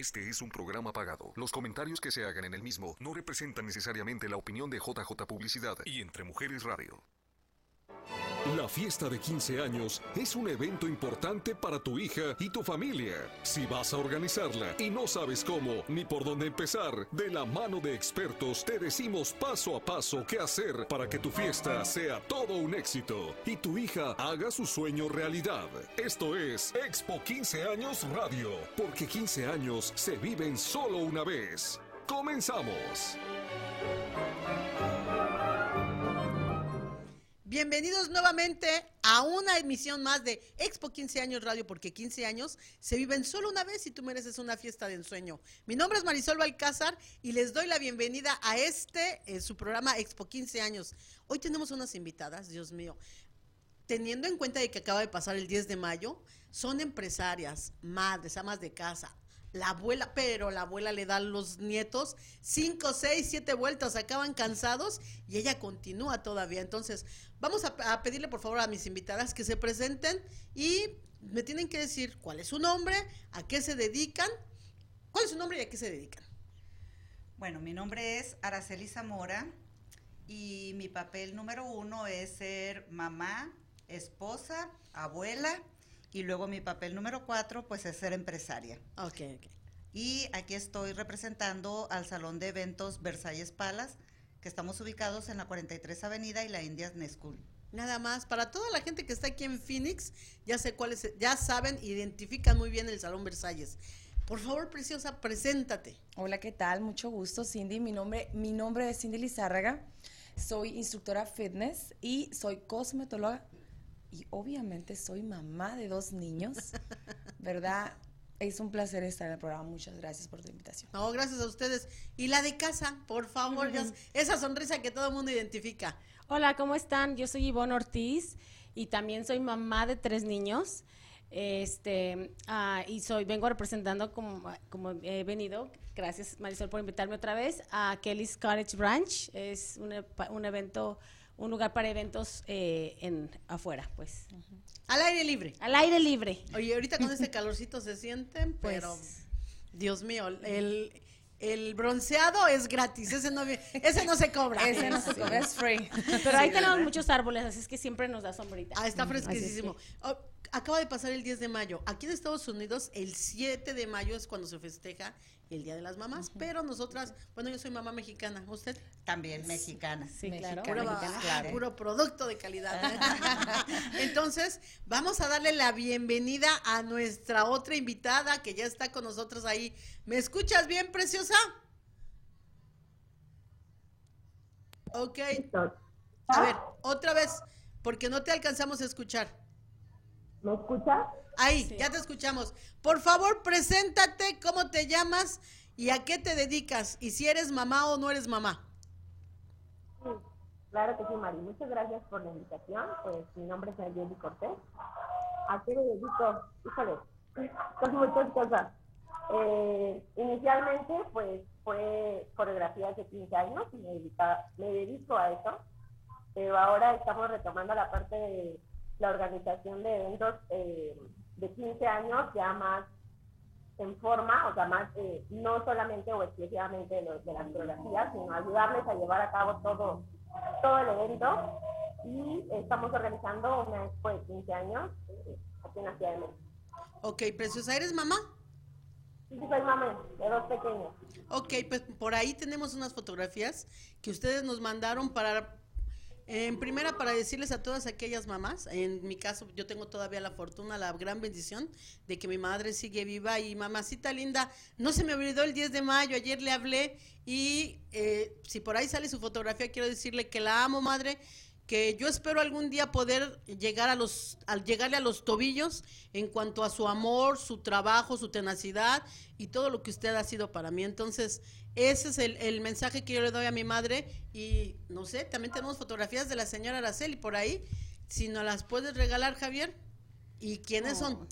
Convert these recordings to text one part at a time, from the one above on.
Este es un programa pagado. Los comentarios que se hagan en el mismo no representan necesariamente la opinión de JJ Publicidad y Entre Mujeres Radio. La fiesta de 15 años es un evento importante para tu hija y tu familia. Si vas a organizarla y no sabes cómo ni por dónde empezar, de la mano de expertos te decimos paso a paso qué hacer para que tu fiesta sea todo un éxito y tu hija haga su sueño realidad. Esto es Expo 15 años Radio, porque 15 años se viven solo una vez. Comenzamos. Bienvenidos nuevamente a una emisión más de Expo 15 años Radio, porque 15 años se viven solo una vez y tú mereces una fiesta de ensueño. Mi nombre es Marisol Balcázar y les doy la bienvenida a este, eh, su programa Expo 15 años. Hoy tenemos unas invitadas, Dios mío. Teniendo en cuenta de que acaba de pasar el 10 de mayo, son empresarias, madres, amas de casa, la abuela, pero la abuela le da a los nietos cinco, seis, siete vueltas, acaban cansados y ella continúa todavía. Entonces, vamos a, pedirle por favor a mis invitadas que se presenten y me tienen que decir cuál es su nombre, a qué se dedican, cuál es su nombre y a qué se dedican. Bueno, mi nombre es Araceli Zamora y mi papel número uno es ser mamá, esposa, abuela y luego mi papel número cuatro, pues es ser empresaria. Ok, ok. Y aquí estoy representando al Salón de Eventos Versalles Palas, que estamos ubicados en la 43 Avenida y la Indias School. Nada más, para toda la gente que está aquí en Phoenix, ya sé cuáles, ya saben, identifican muy bien el Salón Versalles. Por favor, preciosa, preséntate. Hola, ¿qué tal? Mucho gusto, Cindy. Mi nombre, mi nombre es Cindy Lizárraga. Soy instructora fitness y soy cosmetóloga y obviamente soy mamá de dos niños, ¿verdad? Es un placer estar en el programa. Muchas gracias por tu invitación. No, gracias a ustedes. Y la de casa, por favor, esa sonrisa que todo el mundo identifica. Hola, ¿cómo están? Yo soy Ivonne Ortiz y también soy mamá de tres niños. Este, ah, y soy, vengo representando como, como he venido, gracias Marisol por invitarme otra vez, a Kelly's Cottage Branch. Es un, un evento un lugar para eventos eh, en afuera, pues. Al aire libre. Al aire libre. Oye, ahorita con ese calorcito se sienten, pues, pero Dios mío, el, el bronceado es gratis, ese no, ese no se cobra. Ese no se cobra, es free. Pero ahí tenemos muchos árboles, así es que siempre nos da sombrita. Ah, está fresquísimo. Oh, acaba de pasar el 10 de mayo. Aquí en Estados Unidos, el 7 de mayo es cuando se festeja el Día de las Mamás, pero nosotras, bueno, yo soy mamá mexicana, ¿usted? También mexicana. Sí, claro. Puro, producto de calidad. Entonces, vamos a darle la bienvenida a nuestra otra invitada que ya está con nosotros ahí. ¿Me escuchas bien, preciosa? Ok. A ver, otra vez, porque no te alcanzamos a escuchar. ¿Me escuchas? Ahí, ya te escuchamos. Por favor, preséntate, cómo te llamas y a qué te dedicas y si eres mamá o no eres mamá. Sí, claro que sí, Mari. Muchas gracias por la invitación. Pues mi nombre es Ayeli Cortés. ¿A qué me dedico? Híjole, son muchas cosas. Eh, inicialmente, pues fue coreografía hace 15 años y me, me dedico a eso. Pero ahora estamos retomando la parte de la organización de eventos. Eh, de 15 años ya más en forma, o sea, más eh, no solamente o exclusivamente de, los, de las coreografías, sino ayudarles a llevar a cabo todo, todo el evento. Y estamos organizando una expo de 15 años eh, aquí en la Ciudad de México. Ok, Preciosa, ¿eres mamá? Sí, soy mamá de dos pequeños. Ok, pues por ahí tenemos unas fotografías que ustedes nos mandaron para en primera, para decirles a todas aquellas mamás, en mi caso yo tengo todavía la fortuna, la gran bendición de que mi madre sigue viva y mamacita linda, no se me olvidó el 10 de mayo, ayer le hablé y eh, si por ahí sale su fotografía, quiero decirle que la amo, madre, que yo espero algún día poder llegar a los, al llegarle a los tobillos en cuanto a su amor, su trabajo, su tenacidad y todo lo que usted ha sido para mí. Entonces, ese es el, mensaje que yo le doy a mi madre y no sé, también tenemos fotografías de la señora Araceli por ahí. Si nos las puedes regalar, Javier. ¿Y quiénes son? Oh,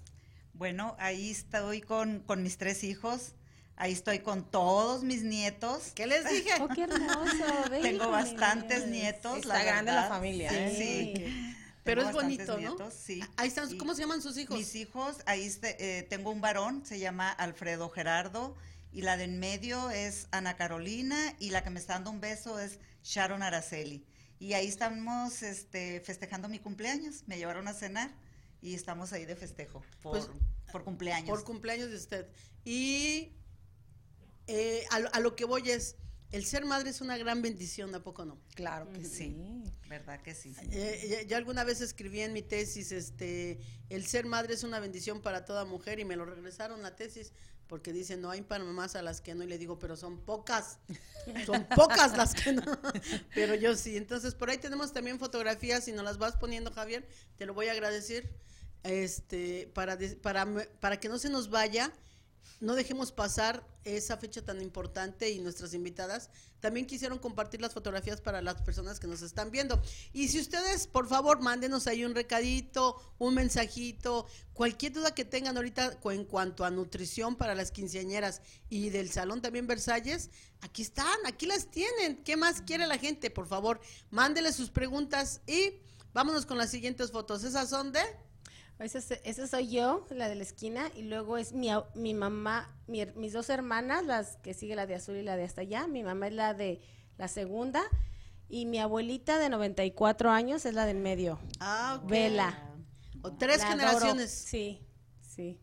bueno, ahí estoy con, con mis tres hijos. Ahí estoy con todos mis nietos. ¿Qué les dije? Oh, qué hermoso. Tengo bastantes nietos. Está grande la familia. Sí, ¿eh? Pero Tengo es bonito, ¿no? nietos, sí. Ahí están, Y ¿cómo se llaman sus hijos? Mis hijos, ahí este, eh, tengo un varón, se llama Alfredo Gerardo, y la de en medio es Ana Carolina, y la que me está dando un beso es Sharon Araceli. Y ahí estamos este, festejando mi cumpleaños. Me llevaron a cenar y estamos ahí de festejo por, Pues, por cumpleaños. Por cumpleaños de usted. Y eh, a, lo- a lo que voy es, el ser madre es una gran bendición, ¿a poco no? Claro que sí. ¿Verdad que sí? Eh, ya- ya alguna vez escribí en mi tesis, este, el ser madre es una bendición para toda mujer y me lo regresaron la tesis porque dicen, no hay para mamás a las que no, y le digo, pero son pocas, son pocas las que no, pero yo sí. Entonces, por ahí tenemos también fotografías, si nos las vas poniendo, Javier, te lo voy a agradecer, este, para, de- para, para que no se nos vaya, no dejemos pasar esa fecha tan importante y nuestras invitadas también quisieron compartir las fotografías para las personas que nos están viendo. Y si ustedes, por favor, mándenos ahí un recadito, un mensajito, cualquier duda que tengan ahorita en cuanto a nutrición para las quinceañeras y del salón también Versalles, aquí están, aquí las tienen. ¿Qué más quiere la gente? Por favor, mándenle sus preguntas y vámonos con las siguientes fotos. Esas son de... Esa, es- esa soy yo, la de la esquina, y luego es mi, mi mamá, mi mis dos hermanas, las que sigue la de azul y la de hasta allá. Mi mamá es la de la segunda, y mi abuelita de 94 años es la del medio. Ah, ok. Vela. O tres La adoro. generaciones. Sí, sí.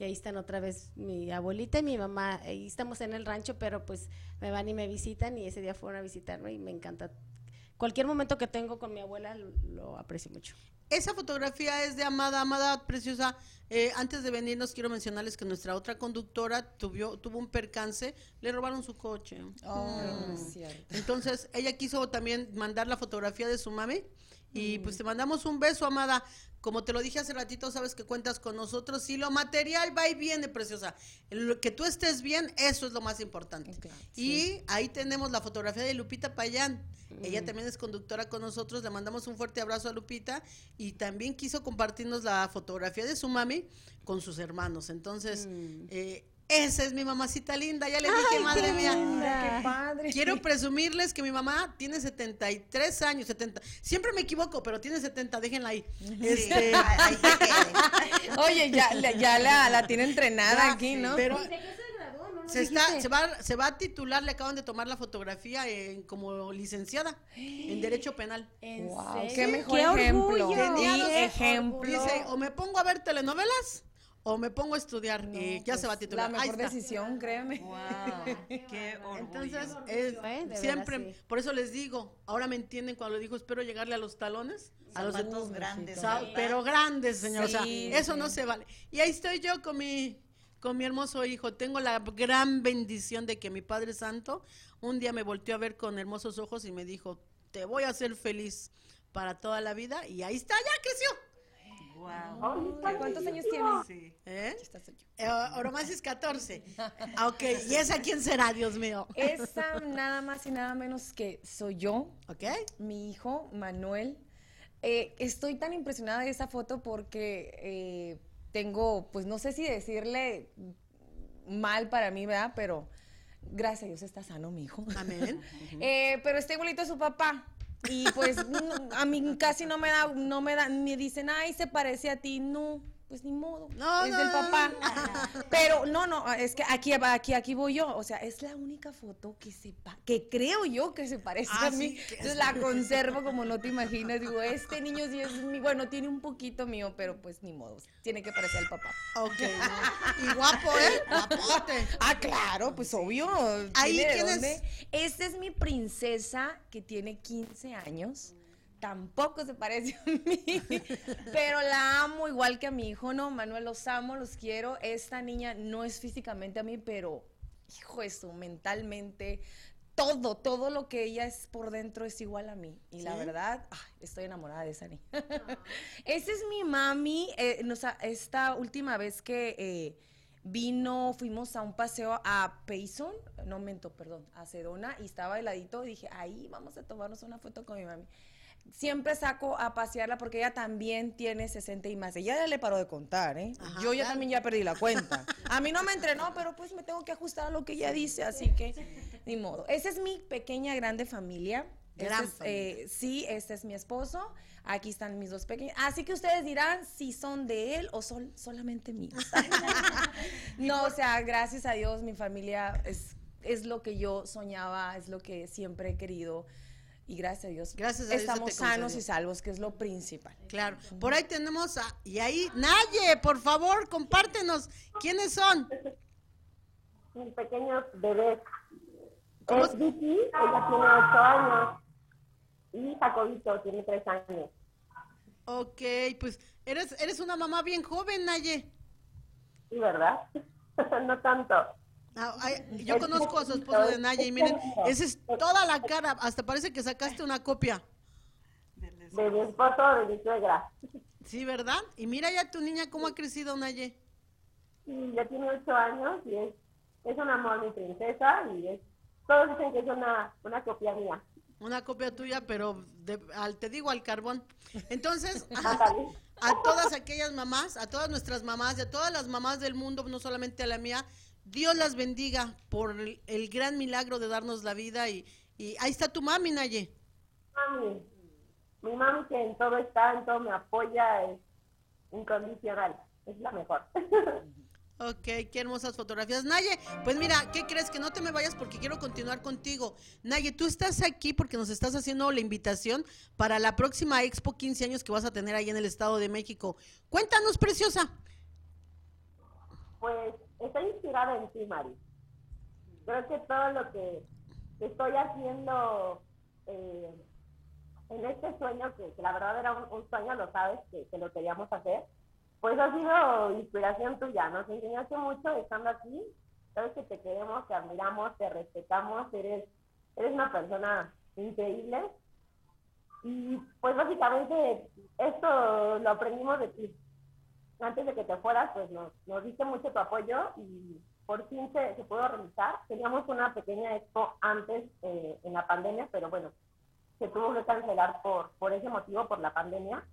Y ahí están otra vez mi abuelita y mi mamá. Ahí estamos en el rancho, pero pues me van y me visitan y ese día fueron a visitarme y me encanta. Cualquier momento que tengo con mi abuela lo, lo aprecio mucho. Esa fotografía es de Amada, Amada Preciosa. Eh, antes de venirnos quiero mencionarles que nuestra otra conductora tuvo, tuvo un percance, le robaron su coche. Oh, Mm. es cierto. Entonces ella quiso también mandar la fotografía de su mami y pues te mandamos un beso, Amada. Como te lo dije hace ratito, sabes que cuentas con nosotros y lo material va y viene, preciosa. Lo que tú estés bien, eso es lo más importante. Y ahí tenemos la fotografía de Lupita Payán. Ella también es conductora con nosotros. Le mandamos un fuerte abrazo a Lupita y también quiso compartirnos la fotografía de su mami con sus hermanos. Entonces, eh, esa es mi mamacita linda. Ya le dije, madre mía. Ay, qué padre. Quiero presumirles que mi mamá tiene 73 años, 70. Siempre me equivoco, pero tiene 70, déjenla ahí. Este. Oye, ya, la- ya la, la tiene entrenada ya, aquí, ¿no? Pero ¿De qué se se, está, dijiste. se, va, se va a titular, le acaban de tomar la fotografía en- como licenciada en Derecho Penal. ¿En Wow, serio? qué mejor ¡Qué ejemplo. Tenía Y ejemplo. Dice, o me pongo a ver telenovelas o me pongo a estudiar. No, y ya pues, se va a titular. La mejor decisión, créeme. Wow, qué orgullo. Entonces, es- ¿eh? Siempre, sí. por eso les digo, ahora me entienden cuando le digo, espero llegarle a los talones, a los Zapatos grandes. Pero grandes, señor. o sea, Sí, eso sí. no se vale. Y ahí estoy yo con mi, con mi hermoso hijo. Tengo la gran bendición de que mi Padre Santo un día me volteó a ver con hermosos ojos y me dijo, te voy a hacer feliz para toda la vida. Y ahí está, ya creció. Wow. ¿Cuántos años tienes? Sí. ¿Eh? Eh, Oromasis 14. Ah, ok, ¿y esa quién será, Dios mío? Esa nada más y nada menos que soy yo, ¿Ok? mi hijo Manuel. Eh, estoy tan impresionada de esa foto porque eh, tengo, pues no sé si decirle mal para mí, ¿verdad? Pero gracias a Dios está sano mi hijo. Amén. Eh, pero está igualito a su papá. Y pues a mí casi no me da, no me da, me dicen, ay, se parece a ti. No, pues ni modo. No, es no, del no, papá. Pero no, no, es que aquí, aquí, aquí voy yo. O sea, es la única foto que se que creo yo que se parece Ah, a mí. sí, Entonces la conservo como no te imaginas. Digo, este niño sí es mi, bueno, tiene un poquito mío, pero pues ni modo. Tiene que parecer al papá. Ok. Y guapo, ¿eh? Guapote. Ah, claro, pues obvio. Ahí, ¿tiene de ¿quién es? dónde? Esta es mi princesa que tiene 15 años. Tampoco se parece a mí, pero la amo igual que a mi hijo, no, Manuel, los amo, los quiero. Esta niña no es físicamente a mí, pero, hijo, eso, mentalmente, todo, todo lo que ella es por dentro es igual a mí. Y la verdad, ay, estoy enamorada de esa niña. Esa es mi mami. eh, nos esta última vez que eh, vino, fuimos a un paseo a Payson, no mento, perdón, a Sedona, y estaba heladito, y dije, ahí vamos a tomarnos una foto con mi mami. Siempre saco a pasearla porque ella también tiene 60 y más. Ella ya le paró de contar, ¿eh? Ajá, Yo ya claro. también ya perdí la cuenta. A mí no me entrenó, pero pues me tengo que ajustar a lo que ella dice, así que ni modo. Esa es mi pequeña, grande familia. Este es, eh, sí, este es mi esposo. Aquí están mis dos pequeños. Así que ustedes dirán si son de él o son solamente míos. no, o sea, gracias a Dios, mi familia es, es lo que yo soñaba, es lo que siempre he querido y gracias a Dios, gracias estamos sanos y salvos, que es lo principal. Claro. Por ahí tenemos a, y ahí, Naye, por favor, compártenos, ¿quiénes son? Mis pequeños bebés. Es Vicky, ella tiene 8 años, y Jacobito tiene 3 años. Ok, pues eres, eres una mamá bien joven, Naye. Sí, ¿verdad? no tanto. Ah, yo conozco a su esposo de Naya y miren, esa es toda la cara, hasta parece que sacaste una copia. De mi esposo, de mi suegra. Sí, ¿verdad? Y mira ya tu niña cómo ha crecido, Naye. Sí, ya tiene ocho años y es, es un amor, mi princesa, y es, todos dicen que es una, una copia mía. Una copia tuya, pero al, te digo al carbón. Entonces, a, a todas aquellas mamás, a todas nuestras mamás y a todas las mamás del mundo, no solamente a la mía, Dios las bendiga por el, gran milagro de darnos la vida y, ahí está tu mami, Naye. Mami, mi mami que en todo está, en todo me apoya, es incondicional, es la mejor. Ok, qué hermosas fotografías. Naye, pues mira, ¿qué crees? Que no te me vayas porque quiero continuar contigo. Naye, tú estás aquí porque nos estás haciendo la invitación para la próxima Expo 15 años que vas a tener ahí en el Estado de México. Cuéntanos, preciosa. Pues estoy inspirada en ti, Mari. Creo que todo lo que, estoy haciendo eh, en este sueño, que, la verdad era un, sueño, lo sabes, que, lo queríamos hacer, pues ha sido inspiración tuya. Nos enseñaste mucho estando aquí. Sabes que te queremos, te admiramos, te respetamos, eres, eres una persona increíble. Y pues básicamente esto lo aprendimos de ti antes de que te fueras, pues nos, nos diste mucho tu apoyo y por fin se, se pudo realizar. Teníamos una pequeña expo antes eh, en la pandemia, pero bueno, se tuvo que cancelar por, por ese motivo, por la pandemia.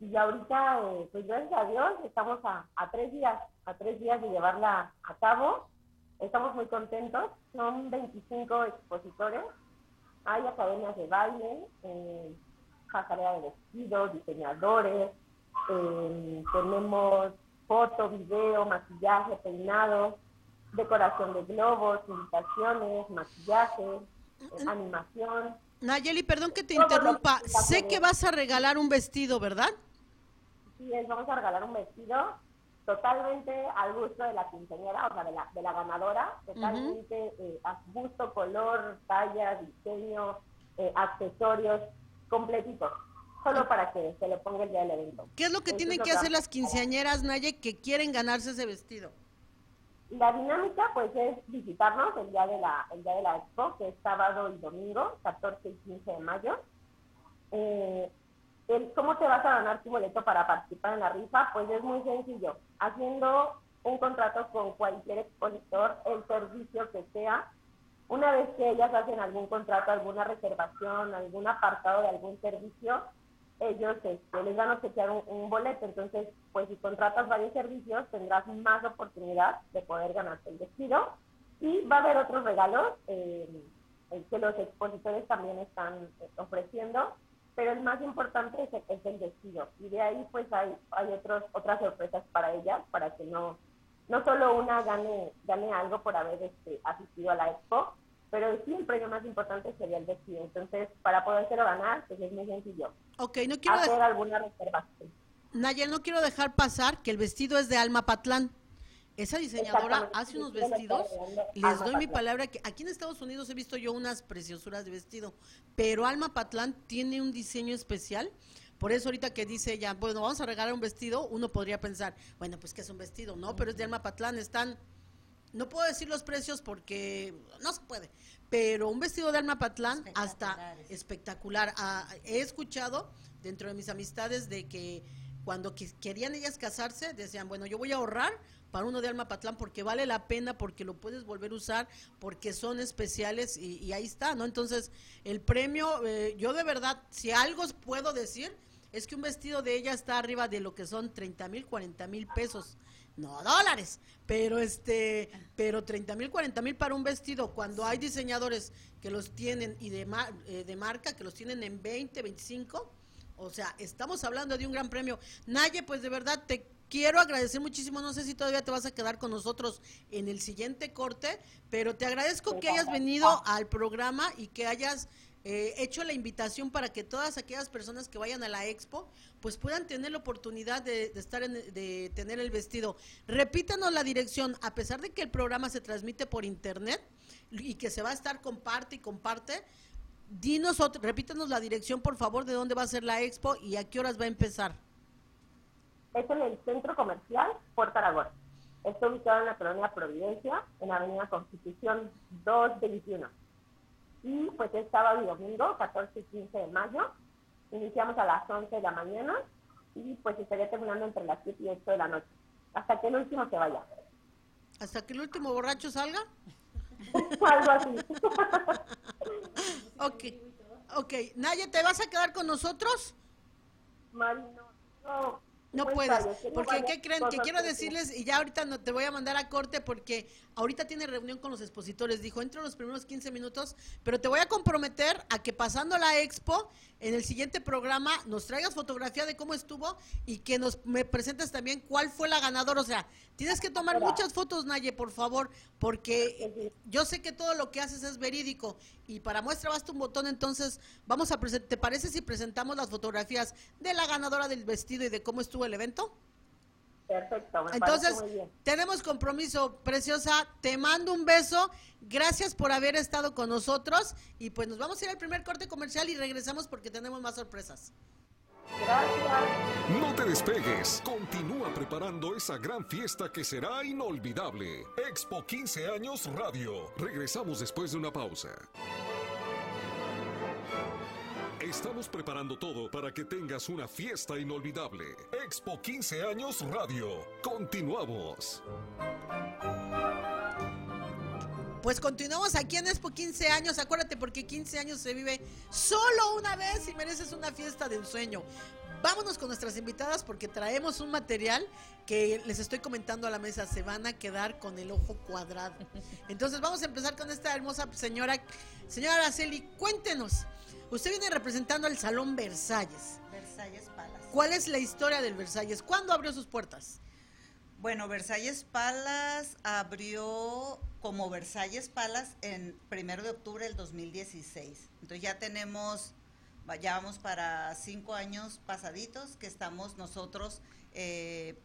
Y ahorita, eh, pues gracias a Dios, estamos a, a, tres días, a tres días de llevarla a cabo. Estamos muy contentos. Son 25 expositores. Hay academias de baile, eh, de vestidos, diseñadores, eh, tenemos foto, video, maquillaje, peinado, decoración de globos, invitaciones, maquillaje, eh, animación. Nayeli, perdón que te interrumpa. Sé que vas a regalar un vestido, ¿verdad? Sí, vamos a regalar un vestido totalmente al gusto de la quinceañera, o sea, de la, de la ganadora, totalmente eh, a gusto, color, talla, diseño, eh, accesorios, completitos solo para que se le ponga el día del evento. ¿Qué es lo que tienen que hacer las quinceañeras, Naye, que quieren ganarse ese vestido? La dinámica, pues, es visitarnos el día de la, el día de la expo, que es sábado y domingo, 14 y 15 de mayo. Eh, ¿Cómo te vas a ganar tu boleto para participar en la rifa? Pues es muy sencillo, haciendo un contrato con cualquier expositor, el servicio que sea. Una vez que ellas hacen algún contrato, alguna reservación, algún apartado de algún servicio, ellos este, les van a obsequiar un, boleto. Entonces, pues si contratas varios servicios, tendrás más oportunidad de poder ganarte el vestido. Y va a haber otros regalos eh, que los expositores también están eh, ofreciendo, pero el más importante es el, vestido. Y de ahí pues hay, hay otros, otras sorpresas para ellas, para que no, no solo una gane, gane algo por haber este, asistido a la expo, pero sí el premio más importante sería el vestido. Entonces, para podérselo ganar, pues es muy sencillo. Ok, no quiero hacer alguna reservación. Nayel, no quiero dejar pasar que el vestido es de Alma Patlán. Esa diseñadora hace unos vestidos, les doy mi palabra que aquí en Estados Unidos he visto yo unas preciosuras de vestido, pero Alma Patlán tiene un diseño especial. Por eso ahorita que dice ella, bueno, vamos a regalar un vestido, uno podría pensar, bueno, pues que es un vestido, no, pero es de Alma Patlán, están no puedo decir los precios porque no se puede, pero un vestido de Alma Patlán hasta espectacular. Ah, he escuchado dentro de mis amistades de que cuando querían ellas casarse, decían, bueno, yo voy a ahorrar para uno de Alma Patlán porque vale la pena, porque lo puedes volver a usar, porque son especiales y, ahí está, ¿no? Entonces, el premio, eh, yo de verdad, si algo puedo decir, es que un vestido de ella está arriba de lo que son 30 mil, 40 mil pesos. No dólares, pero este, pero 30 mil, 40 mil para un vestido, cuando hay diseñadores que los tienen y de, eh, de marca, que los tienen en 20, 25, o sea, estamos hablando de un gran premio. Naye, pues de verdad te quiero agradecer muchísimo, no sé si todavía te vas a quedar con nosotros en el siguiente corte, pero te agradezco que hayas venido al programa y que hayas eh, hecho la invitación para que todas aquellas personas que vayan a la expo pues puedan tener la oportunidad de, estar en, de tener el vestido. Repítanos la dirección, a pesar de que el programa se transmite por internet y que se va a estar comparte y comparte, dinos, repítanos la dirección por favor de dónde va a ser la expo y a qué horas va a empezar. Es en el Centro Comercial Puerto Aragón. Está ubicado en la colonia Providencia, en Avenida Constitución 221 y pues es sábado y domingo, 14 y 15 de mayo. Iniciamos a las 11 de la mañana y pues estaría terminando entre las 7 y 8 de la noche, hasta que el último se vaya. ¿Hasta que el último borracho salga? Algo así. ok, ok. Naya, ¿te vas a quedar con nosotros? Mari, no. No puedes, porque ¿qué creen? Que quiero decirles, y ya ahorita no te voy a mandar a corte porque ahorita tiene reunión con los expositores, dijo, entro los primeros 15 minutos, pero te voy a comprometer a que pasando la expo, en el siguiente programa nos traigas fotografía de cómo estuvo y que nos me presentes también cuál fue la ganadora, o sea, tienes que tomar muchas fotos, Naye, por favor, porque yo sé que todo lo que haces es verídico y para muestra basta un botón, entonces vamos a ¿te parece si presentamos las fotografías de la ganadora del vestido y de cómo estuvo el evento? Perfecto. Entonces, tenemos compromiso, preciosa. Te mando un beso. Gracias por haber estado con nosotros. Y pues nos vamos a ir al primer corte comercial y regresamos porque tenemos más sorpresas. No te despegues. Continúa preparando esa gran fiesta que será inolvidable. Expo 15 años Radio. Regresamos después de una pausa. Estamos preparando todo para que tengas una fiesta inolvidable. Expo 15 años Radio. Continuamos. Pues continuamos aquí en Expo 15 años. Acuérdate porque 15 años se vive solo una vez y mereces una fiesta de un sueño. Vámonos con nuestras invitadas porque traemos un material que les estoy comentando a la mesa. Se van a quedar con el ojo cuadrado. Entonces vamos a empezar con esta hermosa señora. Señora Araceli, cuéntenos. Usted viene representando al Salón Versalles. Versalles Palace. ¿Cuál es la historia del Versalles? ¿Cuándo abrió sus puertas? Bueno, Versalles Palace abrió como Versalles Palace en primero de octubre del 2016. Entonces ya tenemos, ya vamos para cinco años pasaditos que estamos nosotros eh,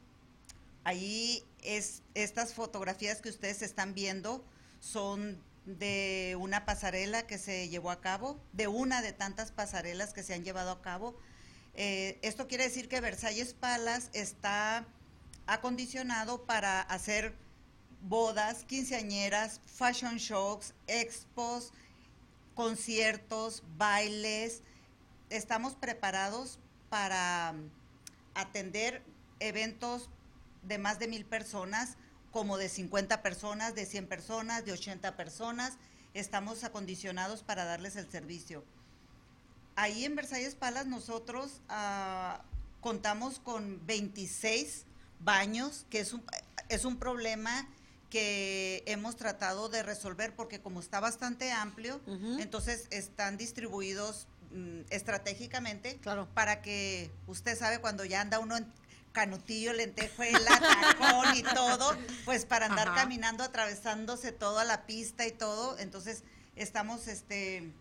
ahí. Es, estas fotografías que ustedes están viendo son de una pasarela que se llevó a cabo, de una de tantas pasarelas que se han llevado a cabo. Eh, esto quiere decir que Versalles Palace está acondicionado para hacer bodas, quinceañeras, fashion shows, expos, conciertos, bailes. Estamos preparados para atender eventos de más de mil personas como de 50 personas, de 100 personas, de 80 personas. Estamos acondicionados para darles el servicio. Ahí en Versalles Palas nosotros ah, contamos con 26 baños, que es un, es un problema que hemos tratado de resolver porque como está bastante amplio, entonces están distribuidos mm, estratégicamente para que usted sabe cuando ya anda uno en canutillo, lentejuela, tacón y todo, pues para andar caminando, atravesándose toda la pista y todo. Entonces, estamos este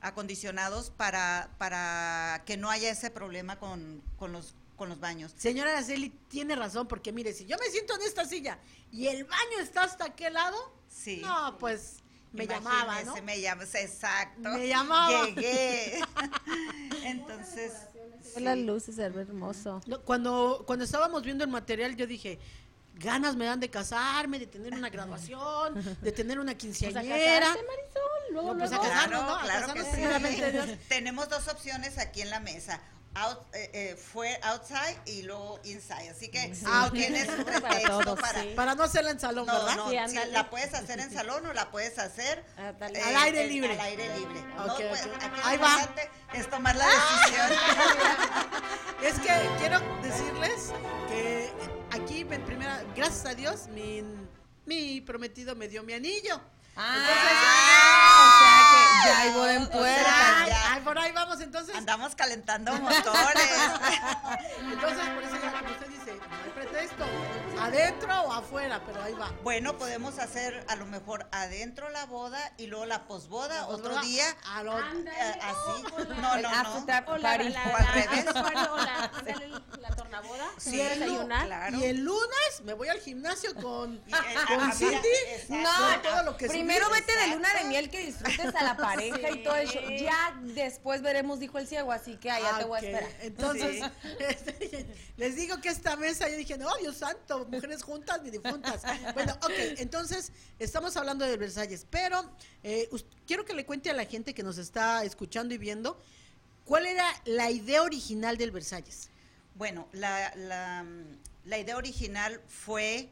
acondicionados para, para que no haya ese problema con, los con los baños. Señora Araceli tiene razón, porque mire, si yo me siento en esta silla y el baño está hasta aquel lado, sí. no, pues me llamaba, ¿no? Me llamas, exacto. Me llamaba. Llegué. Entonces, las luces, se ve hermoso. Cuando, cuando estábamos viendo el material, yo dije, ganas me dan de casarme, de tener una graduación, de tener una quinceañera. Pues Marisol, luego, pues Claro, claro que sí. Tenemos dos opciones aquí en la mesa eh, eh, fue outside y luego inside. Así que ah, tienes un pretexto para, para, no hacerla en salón, ¿verdad? No, la puedes hacer en salón o la puedes hacer ah, eh, al aire libre. Al aire libre. aquí Ahí va. es tomar la decisión. es que quiero decirles que aquí en primera, gracias a Dios, mi, mi prometido me dio mi anillo. Ah, o sea que ya hay boda en puerta. Ay, ya. ay, por ahí vamos entonces. Andamos calentando motores. Entonces, por eso ya usted dice, no hay pretexto, adentro o afuera, pero ahí va. Bueno, podemos hacer a lo mejor adentro la boda y luego la posboda La otro día. a lo- Ándale. eh, así. o la- No, no, after no. O la, la, tornaboda. Sí, para desayunar. claro. Y el lunes me voy al gimnasio con, eh, con ah, mira, Cindy. exacto. No, todo lo que primero vete de luna de miel que disfrutes a la pareja y todo eso. Sí. Ya después veremos, dijo el ciego, así que allá te voy a esperar. Entonces, este, les digo que esta mesa, yo dije, no, Dios santo, mujeres juntas ni difuntas. Bueno, ok, entonces estamos hablando de Versalles, pero eh, quiero que le cuente a la gente que nos está escuchando y viendo, ¿cuál era la idea original del Versalles? Bueno, la, la, la idea original fue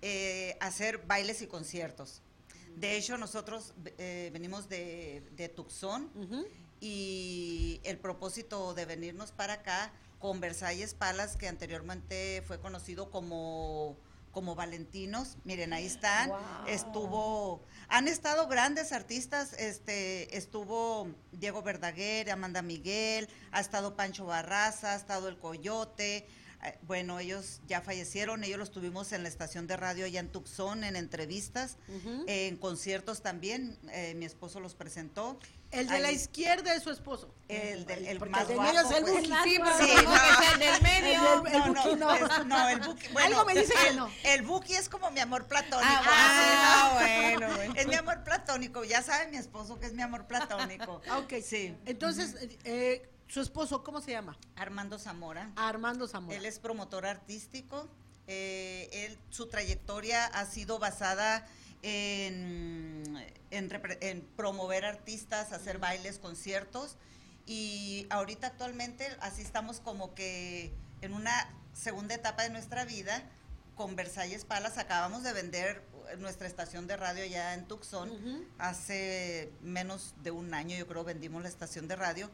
eh, hacer bailes y conciertos. De hecho, nosotros eh, venimos de, de Tucson Ujú. Y el propósito de venirnos para acá con Versalles Palas, que anteriormente fue conocido como, como Valentinos. Miren, ahí están. Wow. Estuvo, han estado grandes artistas, este, estuvo Diego Verdaguer, Amanda Miguel, ha estado Pancho Barraza, ha estado El Coyote. Eh, Bueno, ellos ya fallecieron, ellos los tuvimos en la estación de radio allá en Tucson, en entrevistas, en conciertos también, eh, mi esposo los presentó. El de la izquierda es su esposo. El del- el más el de guapo, medio es el pues. Sí, no. es el del medio. El- el Buki no. es- no, el Buki, bueno, Algo me dice que el, no. El Buki es como mi amor platónico. Ah, así, bueno, ¿no? bueno. Es mi amor platónico, ya sabe mi esposo que es mi amor platónico. Ah, ok. Sí. Entonces, eh, su esposo, ¿cómo se llama? Armando Zamora. Armando Zamora. Él es promotor artístico. eh, él, su trayectoria ha sido basada en, en promover artistas, hacer bailes, conciertos. Y ahorita actualmente así estamos como que en una segunda etapa de nuestra vida. Con Versalles Palas acabamos de vender nuestra estación de radio ya en Tucson. Hace menos de un año yo creo vendimos la estación de radio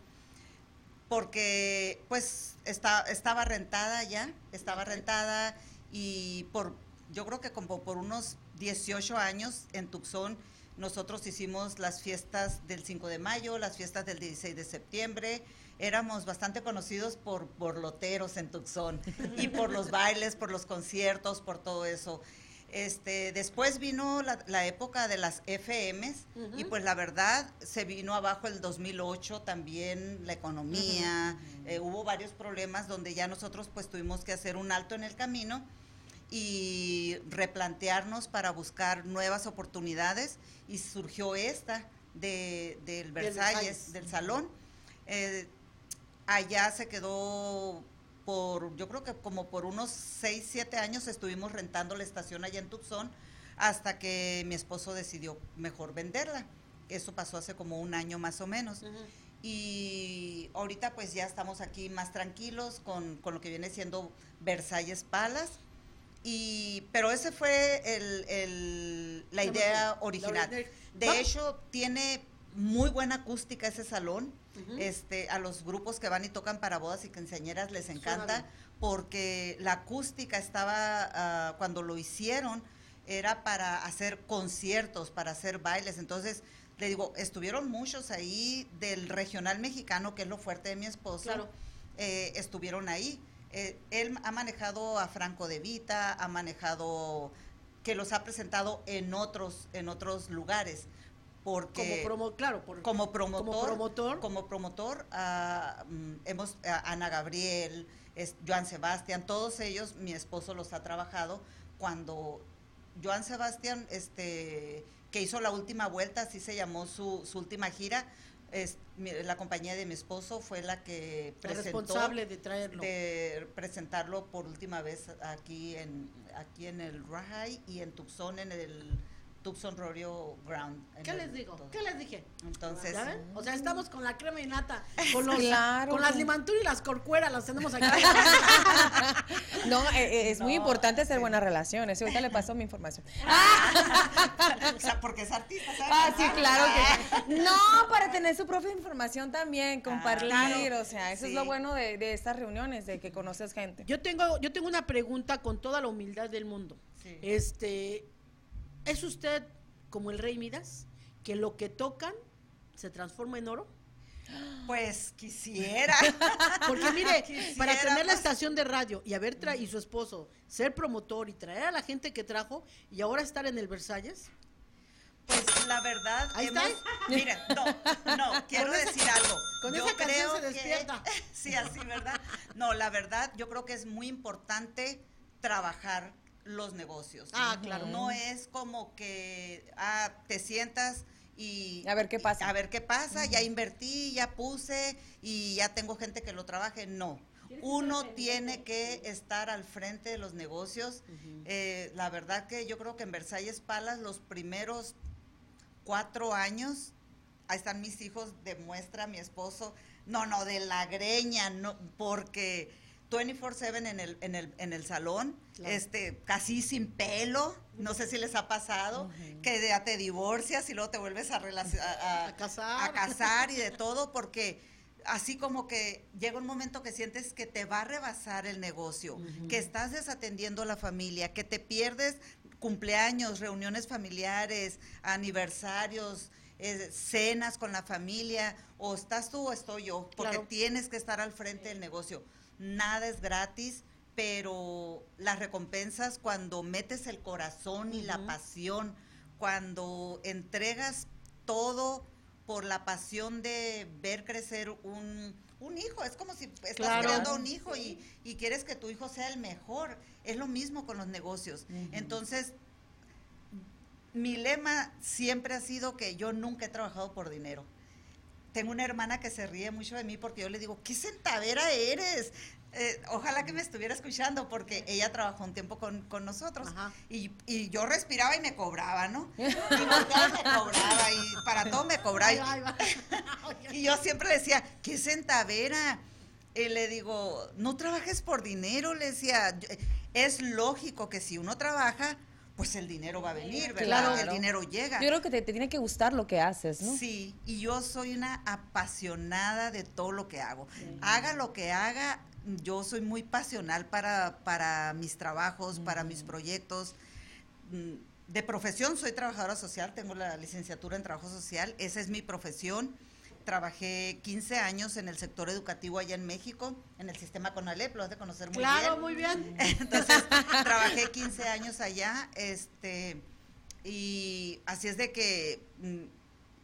porque pues está, estaba rentada ya, estaba rentada y por, yo creo que como por unos 18 años en Tucson nosotros hicimos las fiestas del 5 de mayo, las fiestas del 16 de septiembre, éramos bastante conocidos por, por loteros en Tucson y por los bailes, por los conciertos, por todo eso. Este, después vino la, la época de las FMs y pues la verdad se vino abajo el 2008 también la economía, eh, hubo varios problemas donde ya nosotros pues tuvimos que hacer un alto en el camino y replantearnos para buscar nuevas oportunidades y surgió esta de, del Versalles, Versalles. del salón. Eh, allá se quedó por, yo creo que como por unos 6, 7 años estuvimos rentando la estación allá en Tucson hasta que mi esposo decidió mejor venderla. Eso pasó hace como un año más o menos. Y ahorita pues ya estamos aquí más tranquilos con, con lo que viene siendo Versalles Palas. Y, pero ese fue el, el- la idea original. De hecho, tiene muy buena acústica ese salón. Este, a los grupos que van y tocan para bodas y quinceañeras les encanta porque la acústica estaba, ah, cuando lo hicieron, era para hacer conciertos, para hacer bailes. Entonces, le digo, estuvieron muchos ahí del regional mexicano, que es lo fuerte de mi esposo. Claro. eh, estuvieron ahí. Eh, él ha manejado a Franco de Vita, ha manejado que los ha presentado en otros en otros lugares porque Como promo, claro, por, como promotor Como promotor. como promotor ah, mm, hemos a Ana Gabriel es, Joan Sebastián todos ellos mi esposo los ha trabajado cuando Joan Sebastián este que hizo la última vuelta así se llamó su, su última gira es, la compañía de mi esposo fue la que presentó responsable de traerlo. de presentarlo por última vez aquí en aquí en el Rajai y en Tucson en el Tucson Rodeo Ground. ¿Qué les digo? todo. ¿Qué les dije? Entonces, ¿Ya ven? O sea, estamos con la crema y nata, con, los, Claro. con las limanturas y las corcueras, las tenemos aquí. No, eh, eh, es muy importante hacer sí. buenas relaciones. Ahorita le paso mi información. O sea, porque es artista, ¿sabes? Ah, sí, claro que No, para tener su propia información también, compartir, claro. o sea, eso es lo bueno de, de estas reuniones, de que conoces gente. Yo tengo, yo tengo una pregunta con toda la humildad del mundo. Sí. Este, ¿es usted como el rey Midas? Que lo que tocan se transforma en oro. Pues quisiera. Porque mire, para tener la estación de radio y haber tra y su esposo ser promotor y traer a la gente que trajo y ahora estar en el Versalles, Pues la verdad, Ahí hemos, está. miren, no, no, quiero esa- decir algo. con yo esa creo se que- despierta. sí, así, ¿verdad? No, la verdad, yo creo que es muy importante trabajar los negocios. Ah, claro. No es como que ah, te sientas y A ver qué pasa. A ver qué pasa, ya invertí, ya puse y ya tengo gente que lo trabaje. No. Uno tiene que estar al frente de los negocios. Eh, la verdad que yo creo que en Versalles Palas los primeros cuatro años, ahí están mis hijos, demuestra mi esposo, no, no, de la greña, no, porque 24/7 en el, en el, en el salón, Claro. este, casi sin pelo, no sé si les ha pasado, que ya te divorcias y luego te vuelves a, a, A casar. a casar y de todo, porque así como que llega un momento que sientes que te va a rebasar el negocio, que estás desatendiendo a la familia, que te pierdes cumpleaños, reuniones familiares, aniversarios, eh, cenas con la familia, o estás tú o estoy yo, porque Claro. tienes que estar al frente del negocio. Nada es gratis, pero las recompensas cuando metes el corazón y la pasión, cuando entregas todo por la pasión de ver crecer un, un hijo. Es como si estás Claro. creando un hijo y, y quieres que tu hijo sea el mejor. Es lo mismo con los negocios. Entonces, mi lema siempre ha sido que yo nunca he trabajado por dinero. Tengo una hermana que se ríe mucho de mí porque yo le digo, ¿qué centavera eres? Eh, ojalá que me estuviera escuchando porque ella trabajó un tiempo con, con nosotros y, y yo respiraba y me cobraba, ¿no? Y me cobraba y para todo me cobraba. Y yo siempre decía, ¿qué centavera? Y le digo, no trabajes por dinero, le decía, "Yo- es lógico que si uno trabaja, pues el dinero va a venir, ¿verdad? Claro. El dinero llega. Yo creo que te, te tiene que gustar lo que haces, ¿no? Sí, y yo soy una apasionada de todo lo que hago. Haga lo que haga, yo soy muy pasional para, para mis trabajos, para mis proyectos. Mm, De profesión soy trabajadora social, tengo la licenciatura en trabajo social, esa es mi profesión. Trabajé 15 años en el sector educativo allá en México, en el sistema CONALEP, lo has de conocer muy bien. Claro, muy bien. Entonces, trabajé 15 años allá, este, y así es de que, mm,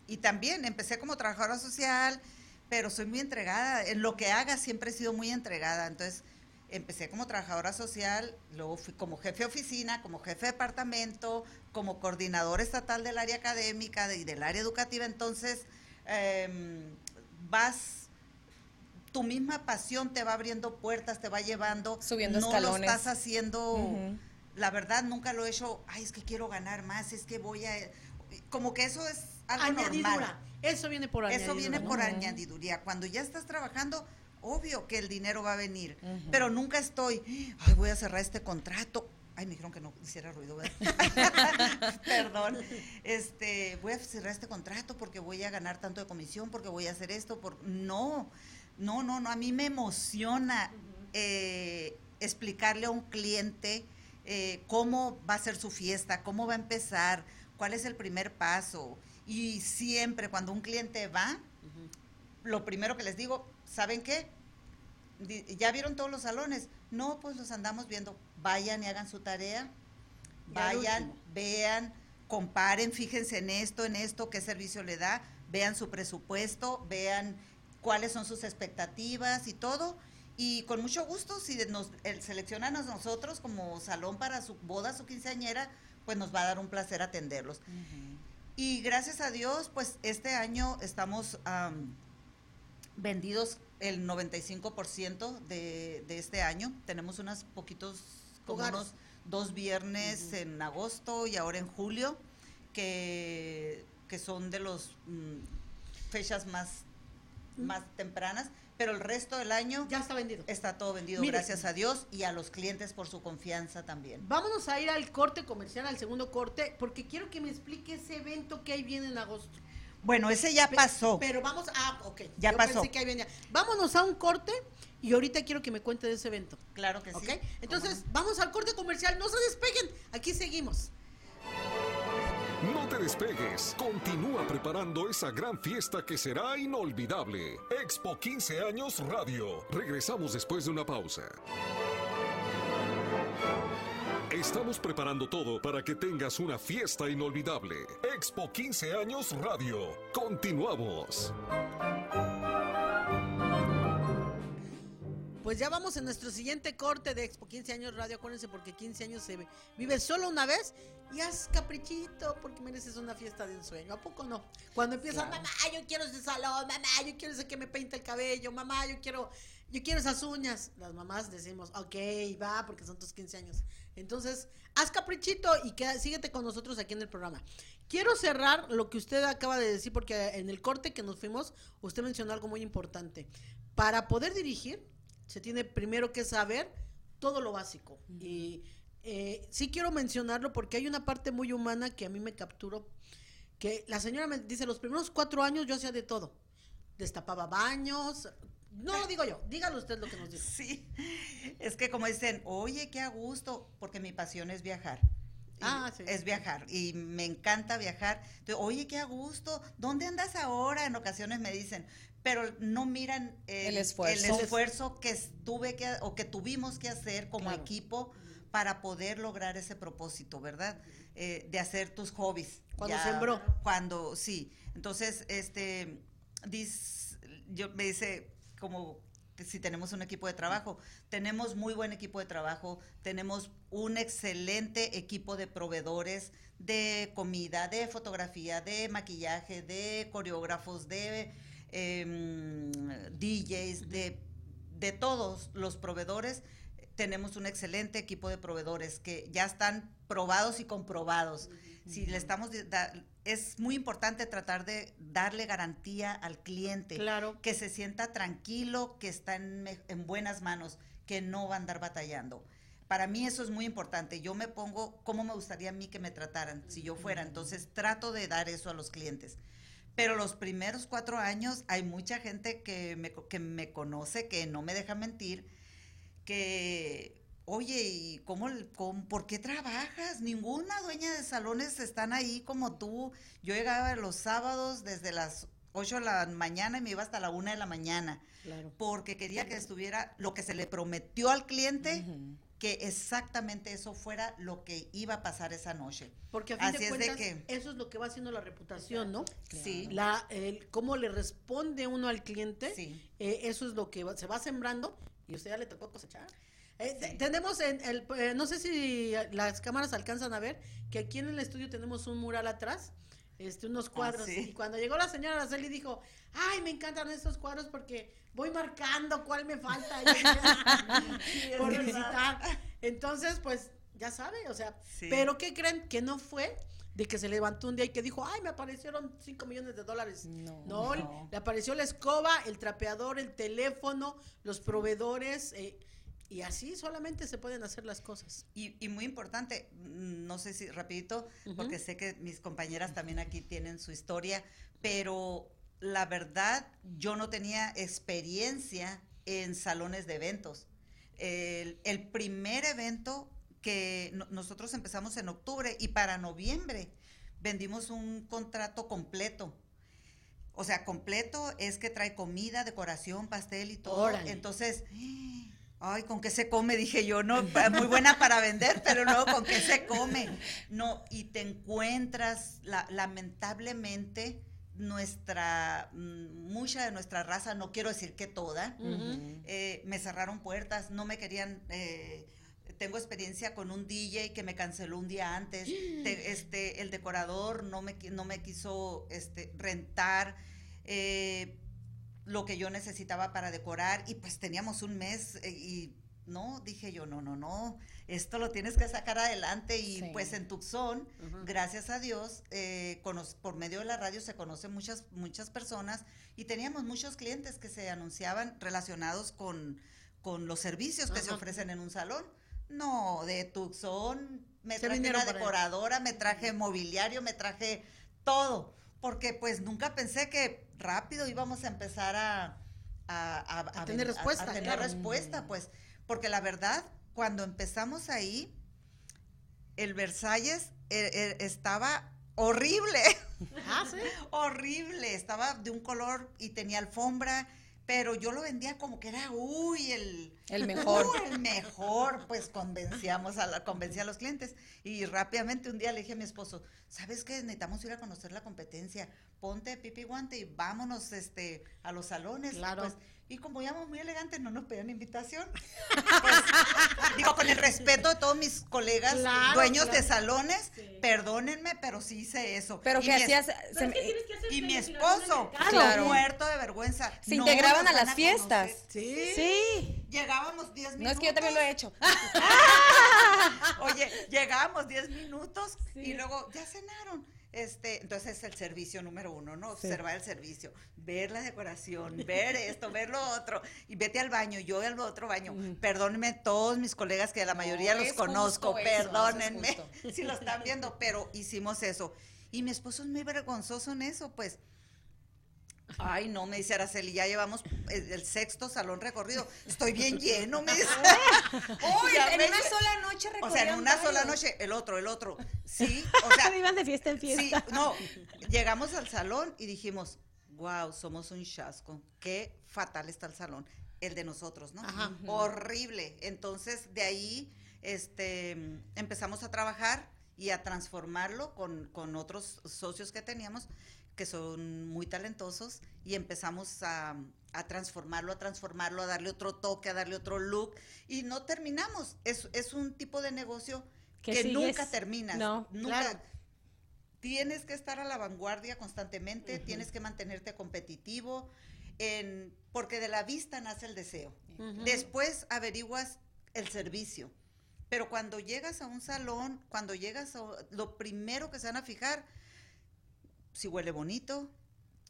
y también empecé como trabajadora social, pero soy muy entregada, en lo que haga siempre he sido muy entregada, entonces empecé como trabajadora social, luego fui como jefe de oficina, como jefe de departamento, como coordinador estatal del área académica y del área educativa, entonces em, vas tu misma pasión te va abriendo puertas, te va llevando. Subiendo no escalones. lo estás haciendo, la verdad nunca lo he hecho, ay, es que quiero ganar más, es que voy a... Como que eso es algo Añadidura. normal. Eso viene por añadidura. Eso viene ¿no? por añadiduría. Cuando ya estás trabajando, obvio que el dinero va a venir, pero nunca estoy, ay, voy a cerrar este contrato. Ay, me dijeron que no hiciera ruido. Perdón. Este, voy a cerrar este contrato porque voy a ganar tanto de comisión, porque voy a hacer esto, por no, no, no, no. A mí me emociona eh, explicarle a un cliente eh, cómo va a ser su fiesta, cómo va a empezar, cuál es el primer paso. Y siempre cuando un cliente va, lo primero que les digo, ¿saben qué? ¿Ya vieron todos los salones? No, pues los andamos viendo. Vayan y hagan su tarea. Vayan, vean, comparen, fíjense en esto, en esto, qué servicio le da, vean su presupuesto, vean cuáles son sus expectativas y todo. Y con mucho gusto, si nos el, seleccionan a nosotros como salón para su boda, su quinceañera, pues nos va a dar un placer atenderlos. Y gracias a Dios, pues este año estamos am, vendidos el 95% de, de este año. Tenemos unos poquitos, como Hogares. unos dos viernes en agosto y ahora en julio, que, que son de los mm, fechas más más tempranas, pero el resto del año Ya está vendido. está todo vendido, Mire. gracias a Dios, y a los clientes por su confianza también. Vámonos a ir al corte comercial, al segundo corte, porque quiero que me explique ese evento que ahí viene en agosto. Bueno, ese ya pasó. Pero vamos, ah, ok. Ya Yo pasó. pensé que ahí venía. Vámonos a un corte y ahorita quiero que me cuente de ese evento. claro que sí. Entonces, vamos al corte comercial. No se despeguen. Aquí seguimos. No te despegues. Continúa preparando esa gran fiesta que será inolvidable. Expo 15 años Radio. Regresamos después de una pausa. Estamos preparando todo para que tengas una fiesta inolvidable. Expo 15 años Radio. Continuamos. Pues ya vamos en nuestro siguiente corte de Expo 15 años radio. Acuérdense porque 15 años se vive solo una vez y haz caprichito porque mereces una fiesta de ensueño. ¿A poco no? Cuando empiezan, mamá, yo quiero ese salón, mamá, yo quiero ese que me peinte el cabello, mamá, yo quiero, yo quiero esas uñas. Las mamás decimos, ok, va, porque son tus 15 años. Entonces, haz caprichito y queda, síguete con nosotros aquí en el programa. Quiero cerrar lo que usted acaba de decir porque en el corte que nos fuimos, usted mencionó algo muy importante. Para poder dirigir, se tiene primero que saber todo lo básico. Y eh, sí quiero mencionarlo porque hay una parte muy humana que a mí me capturó. Que la señora me dice, los primeros cuatro años yo hacía de todo. Destapaba baños. No lo digo yo, dígalo usted lo que nos dice. Sí, es que como dicen, oye, qué a gusto, porque mi pasión es viajar. Ah, sí. Es viajar y me encanta viajar. Entonces, oye, qué a gusto, ¿dónde andas ahora? En ocasiones me dicen, pero no miran El esfuerzo. el esfuerzo que tuve que o que tuvimos que hacer como Claro. equipo para poder lograr ese propósito, ¿verdad? Eh, de hacer tus hobbies. Cuando sembró. Cuando, sí. Entonces, este, dis- yo me dice como si tenemos un equipo de trabajo, tenemos muy buen equipo de trabajo, tenemos un excelente equipo de proveedores de comida, de fotografía, de maquillaje, de coreógrafos, de em, DJs, de, de todos los proveedores. Tenemos un excelente equipo de proveedores que ya están probados y comprobados. Si le estamos da- es muy importante tratar de darle garantía al cliente Claro. que se sienta tranquilo, que está en, en buenas manos, que no va a andar batallando. Para mí eso es muy importante. Yo me pongo cómo me gustaría a mí que me trataran si yo fuera. Entonces trato de dar eso a los clientes. Pero los primeros cuatro años hay mucha gente que me, que me conoce, que no me deja mentir, que, oye, ¿y cómo- por qué trabajas? Ninguna dueña de salones están ahí como tú. Yo llegaba los sábados desde las 8 de la mañana y me iba hasta la 1 de la mañana, Claro. porque quería que estuviera lo que se le prometió al cliente, que exactamente eso fuera lo que iba a pasar esa noche. Porque a fin Así de es de cuentas, que- eso es lo que va haciendo la reputación, ¿no? Sí. La, el, cómo le responde uno al cliente, Sí. eh, eso es lo que va- se va sembrando y usted ya le tocó cosechar. Eh, te- Tenemos en el, eh, no sé si las cámaras alcanzan a ver, que aquí en el estudio tenemos un mural atrás, este, unos cuadros. sí. Y cuando llegó la señora Araceli dijo, ay, me encantan estos cuadros porque voy marcando cuál me falta ahí por visitar. Entonces, pues, ya sabe, o sea, Sí. pero ¿qué creen? Que no fue de que se levantó un día y que dijo, ay, me aparecieron 5 millones de dólares. No, No, no. le apareció la escoba, el trapeador, el teléfono, los proveedores, eh, y así solamente se pueden hacer las cosas. Y, y muy importante, mm, no sé si rapidito, porque sé que mis compañeras también aquí tienen su historia, pero la verdad yo no tenía experiencia en salones de eventos. El, el primer evento que no- nosotros empezamos en octubre y para noviembre vendimos un contrato completo. O sea, completo es que trae comida, decoración, pastel y todo. Órale. Entonces, ay, ¿con qué se come? Dije yo, no, muy buena para vender, pero luego ¿con qué se come? No, y te encuentras, la- lamentablemente, nuestra, mm, mucha de nuestra raza, no quiero decir que toda, eh, me cerraron puertas, no me querían... eh, tengo experiencia con un DJ que me canceló un día antes. Te- este, el decorador no me, no me quiso este, rentar eh, lo que yo necesitaba para decorar y pues teníamos un mes eh, y no, dije yo, no, no, no, esto lo tienes que sacar adelante y Sí. pues en Tucson, gracias a Dios, eh, por medio de la radio se conocen muchas, muchas personas y teníamos muchos clientes que se anunciaban relacionados con, con los servicios que se ofrecen en un salón. No, de Tucson, me Se traje una decoradora, me traje mobiliario, me traje todo, porque pues nunca pensé que rápido íbamos a empezar a... A, a- a tener respuesta, a tener claro. respuesta, pues, porque la verdad, cuando empezamos ahí, el Versalles eh, eh, estaba horrible, Ah, sí. horrible, estaba de un color y tenía alfombra, pero yo lo vendía como que era, uy, el, El mejor. el mejor, pues convencíamos a la, convencí a los clientes y rápidamente un día le dije a mi esposo, ¿sabes qué? Necesitamos ir a conocer la competencia, ponte pipi guante y vámonos este, a los salones. Claro. Pues, y como íbamos muy elegantes, no nos pedían invitación. Pues, digo, con el respeto de todos mis colegas Claro, dueños claro. de salones, perdónenme, pero sí hice eso. Pero Y que hacías, se me- Y mi esposo, Claro. muerto de vergüenza. Se no integraban a las fiestas. Sí. Sí. Llegábamos 10 minutos. no es que yo también lo he hecho. Oye, llegábamos 10 minutos y luego ya cenaron. Este, entonces es el servicio número uno, ¿no? Observar el servicio, ver la decoración, ver esto, ver lo otro, y vete al baño, yo al otro baño. Perdónenme todos mis colegas que la mayoría No, los conozco, eso, perdónenme si lo están viendo, pero hicimos eso. Y mi esposo es muy vergonzoso en eso, pues. Ay, no, me dice Araceli, ya llevamos el, el sexto salón recorrido. Estoy bien lleno, me dice. Uy, en me una sola noche o sea, en una sola noche, el otro, el otro. Sí, o sea, Iban de fiesta en sí, fiesta. no. Llegamos al salón y dijimos, wow, somos un chasco. Qué fatal está el salón. El de nosotros, ¿no? Ajá. Horrible. Entonces, de ahí, este, empezamos a trabajar y a transformarlo con, con otros socios que teníamos que son muy talentosos y empezamos a, a transformarlo, a transformarlo, a darle otro toque, a darle otro look y no terminamos. Es, es un tipo de negocio Que nunca terminas. no, nunca. claro. Tienes que estar a la vanguardia constantemente, tienes que mantenerte competitivo, en, porque de la vista nace el deseo. Después averiguas el servicio. Pero cuando llegas a un salón, cuando llegas a lo primero que se van a fijar, si huele bonito,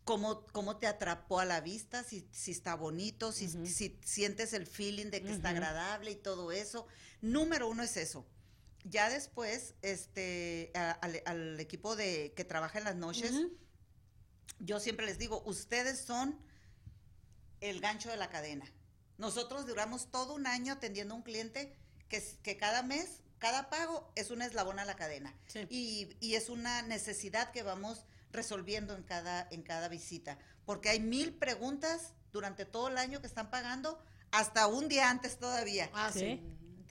cómo, cómo te atrapó a la vista, si, si está bonito, si, si sientes el feeling de que está agradable y todo eso. Número uno es eso. Ya después, este, a- al, al equipo de que trabaja en las noches, yo siempre les digo, ustedes son el gancho de la cadena. Nosotros duramos todo un año atendiendo a un cliente que, que cada mes, cada pago es un eslabón a la cadena. Sí. Y, y es una necesidad que vamos resolviendo en cada, en cada visita. Porque hay mil preguntas durante todo el año que están pagando, hasta un día antes todavía Ah, sí. Sí.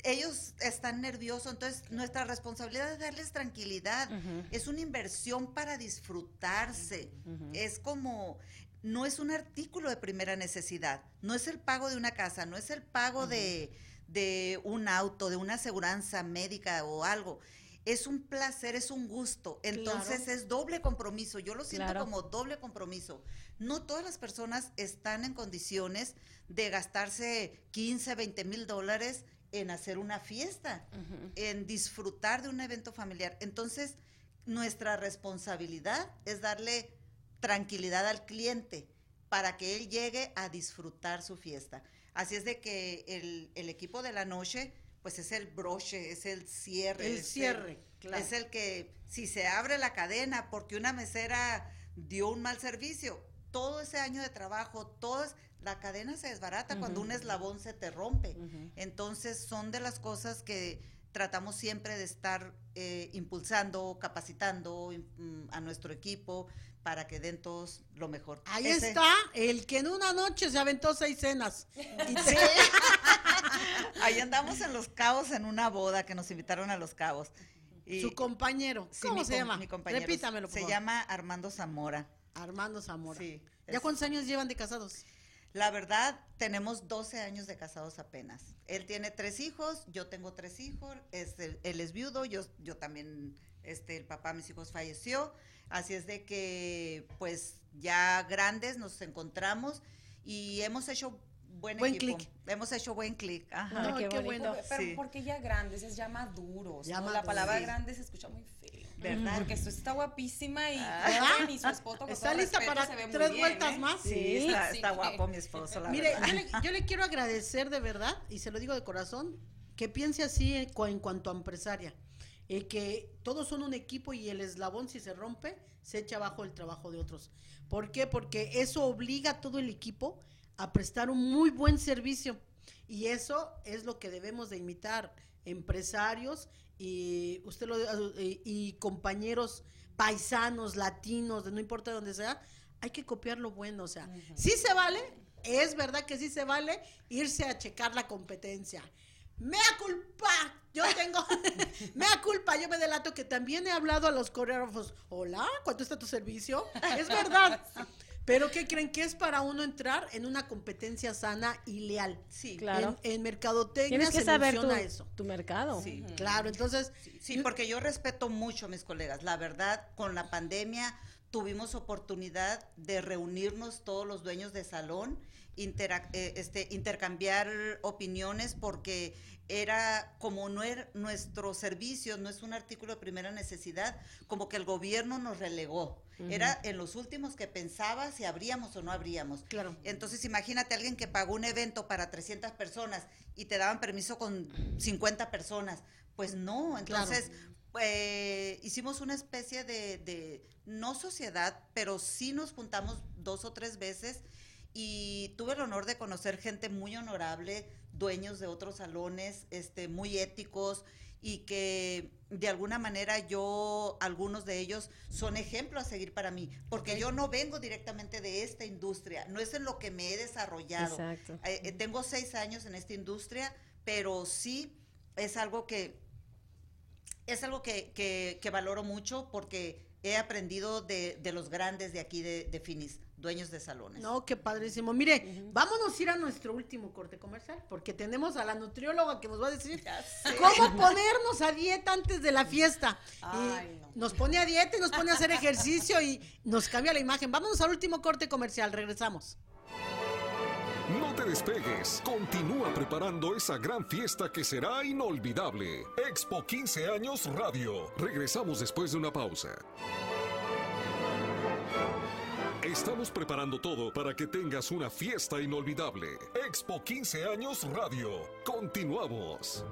ellos están nerviosos, entonces nuestra responsabilidad es darles tranquilidad. Es una inversión para disfrutarse. Es como, no es un artículo de primera necesidad, no es el pago de una casa, no es el pago de, de un auto, de una aseguranza médica o algo. Es un placer, es un gusto. Entonces Claro. es doble compromiso. Yo lo siento Claro. como doble compromiso. No todas las personas están en condiciones de gastarse 15, 20 mil dólares en hacer una fiesta, en disfrutar de un evento familiar. Entonces, nuestra responsabilidad es darle tranquilidad al cliente para que él llegue a disfrutar su fiesta. Así es de que el, el equipo de la noche, pues es el broche, es el cierre. El cierre, claro. Es el que, si se abre la cadena porque una mesera dio un mal servicio, todo ese año de trabajo, todo es- la cadena se desbarata cuando un eslabón se te rompe. Entonces son de las cosas que tratamos siempre de estar eh, impulsando, capacitando mm, a nuestro equipo para que den todos lo mejor. Ahí Ese- está el que en una noche se aventó seis cenas. Sí. Ahí andamos en Los Cabos en una boda que nos invitaron a Los Cabos. Y- Su compañero. sí, ¿Cómo mi se llama? mi compañero. Repítamelo, por Se favor. llama Armando Zamora. Armando Zamora. Sí, ¿Ya es- cuántos años llevan de casados? La verdad, tenemos 12 años de casados apenas. Él tiene tres hijos, yo tengo tres hijos, es el- él es viudo, yo, yo también, este, el papá de mis hijos falleció, así es de que, pues, ya grandes nos encontramos y hemos hecho buen, Buen equipo. clic. Hemos hecho buen clic. Ajá. No, qué qué bueno. Pero Sí. porque ya grandes, es ya maduros. Ya ¿no? La palabra Sí. grande se escucha muy feo. ¿Verdad? Porque esto está guapísima y, Ah. joven y su esposo con ¿Está todo lista respeto, para se ve muy tres bien, vueltas ¿eh? más? Sí, está, sí, está que- guapo mi esposo, la Mire, verdad. yo le, yo le quiero agradecer de verdad, y se lo digo de corazón, que piense así en cuanto a empresaria. Eh, que todos son un equipo y el eslabón si se rompe, se echa abajo el trabajo de otros. ¿Por qué? Porque eso obliga a todo el equipo a prestar un muy buen servicio. Y eso es lo que debemos de imitar, empresarios y usted lo y, y compañeros paisanos, latinos, de no importa dónde sea, hay que copiar lo bueno, o sea, sí se vale, es verdad que sí se vale irse a checar la competencia. Mea culpa, yo tengo, mea culpa, yo me delato que también he hablado a los coreógrafos, hola, ¿cuánto está tu servicio? Es verdad. Pero ¿qué creen que es para uno entrar en una competencia sana y leal? Sí, Claro. En, en mercadotecnia Tienes que se saber tu, eso. tu mercado. sí. Claro, entonces, Sí, porque yo respeto mucho a mis colegas. La verdad, con la pandemia tuvimos oportunidad de reunirnos todos los dueños de salón, interac- eh, este, intercambiar opiniones porque era como no er- nuestro servicio no es un artículo de primera necesidad, como que el gobierno nos relegó. Era en los últimos que pensaba si abríamos o no abríamos. Claro. Entonces imagínate alguien que pagó un evento para 300 personas y te daban permiso con 50 personas. Pues no, entonces eh, hicimos una especie de, de, no sociedad, pero sí nos juntamos dos o tres veces y tuve el honor de conocer gente muy honorable, dueños de otros salones, este, muy éticos y que de alguna manera yo, algunos de ellos son ejemplo a seguir para mí, porque yo no vengo directamente de esta industria, no es en lo que me he desarrollado. Exacto. Eh, eh, tengo seis años en esta industria, pero sí es algo que es algo que, que- que valoro mucho porque he aprendido de, de los grandes de aquí de, de Finis, dueños de salones. no, qué padrísimo. Mire, vámonos a ir a nuestro último corte comercial, porque tenemos a la nutrióloga que nos va a decir cómo ponernos a dieta antes de la fiesta. Y Ay, no. Nos pone a dieta y nos pone a hacer ejercicio y nos cambia la imagen. Vámonos al último corte comercial, regresamos. No te despegues. Continúa preparando esa gran fiesta que será inolvidable. Expo 15 años Radio. Regresamos después de una pausa. Estamos preparando todo para que tengas una fiesta inolvidable. Expo 15 años Radio. Continuamos.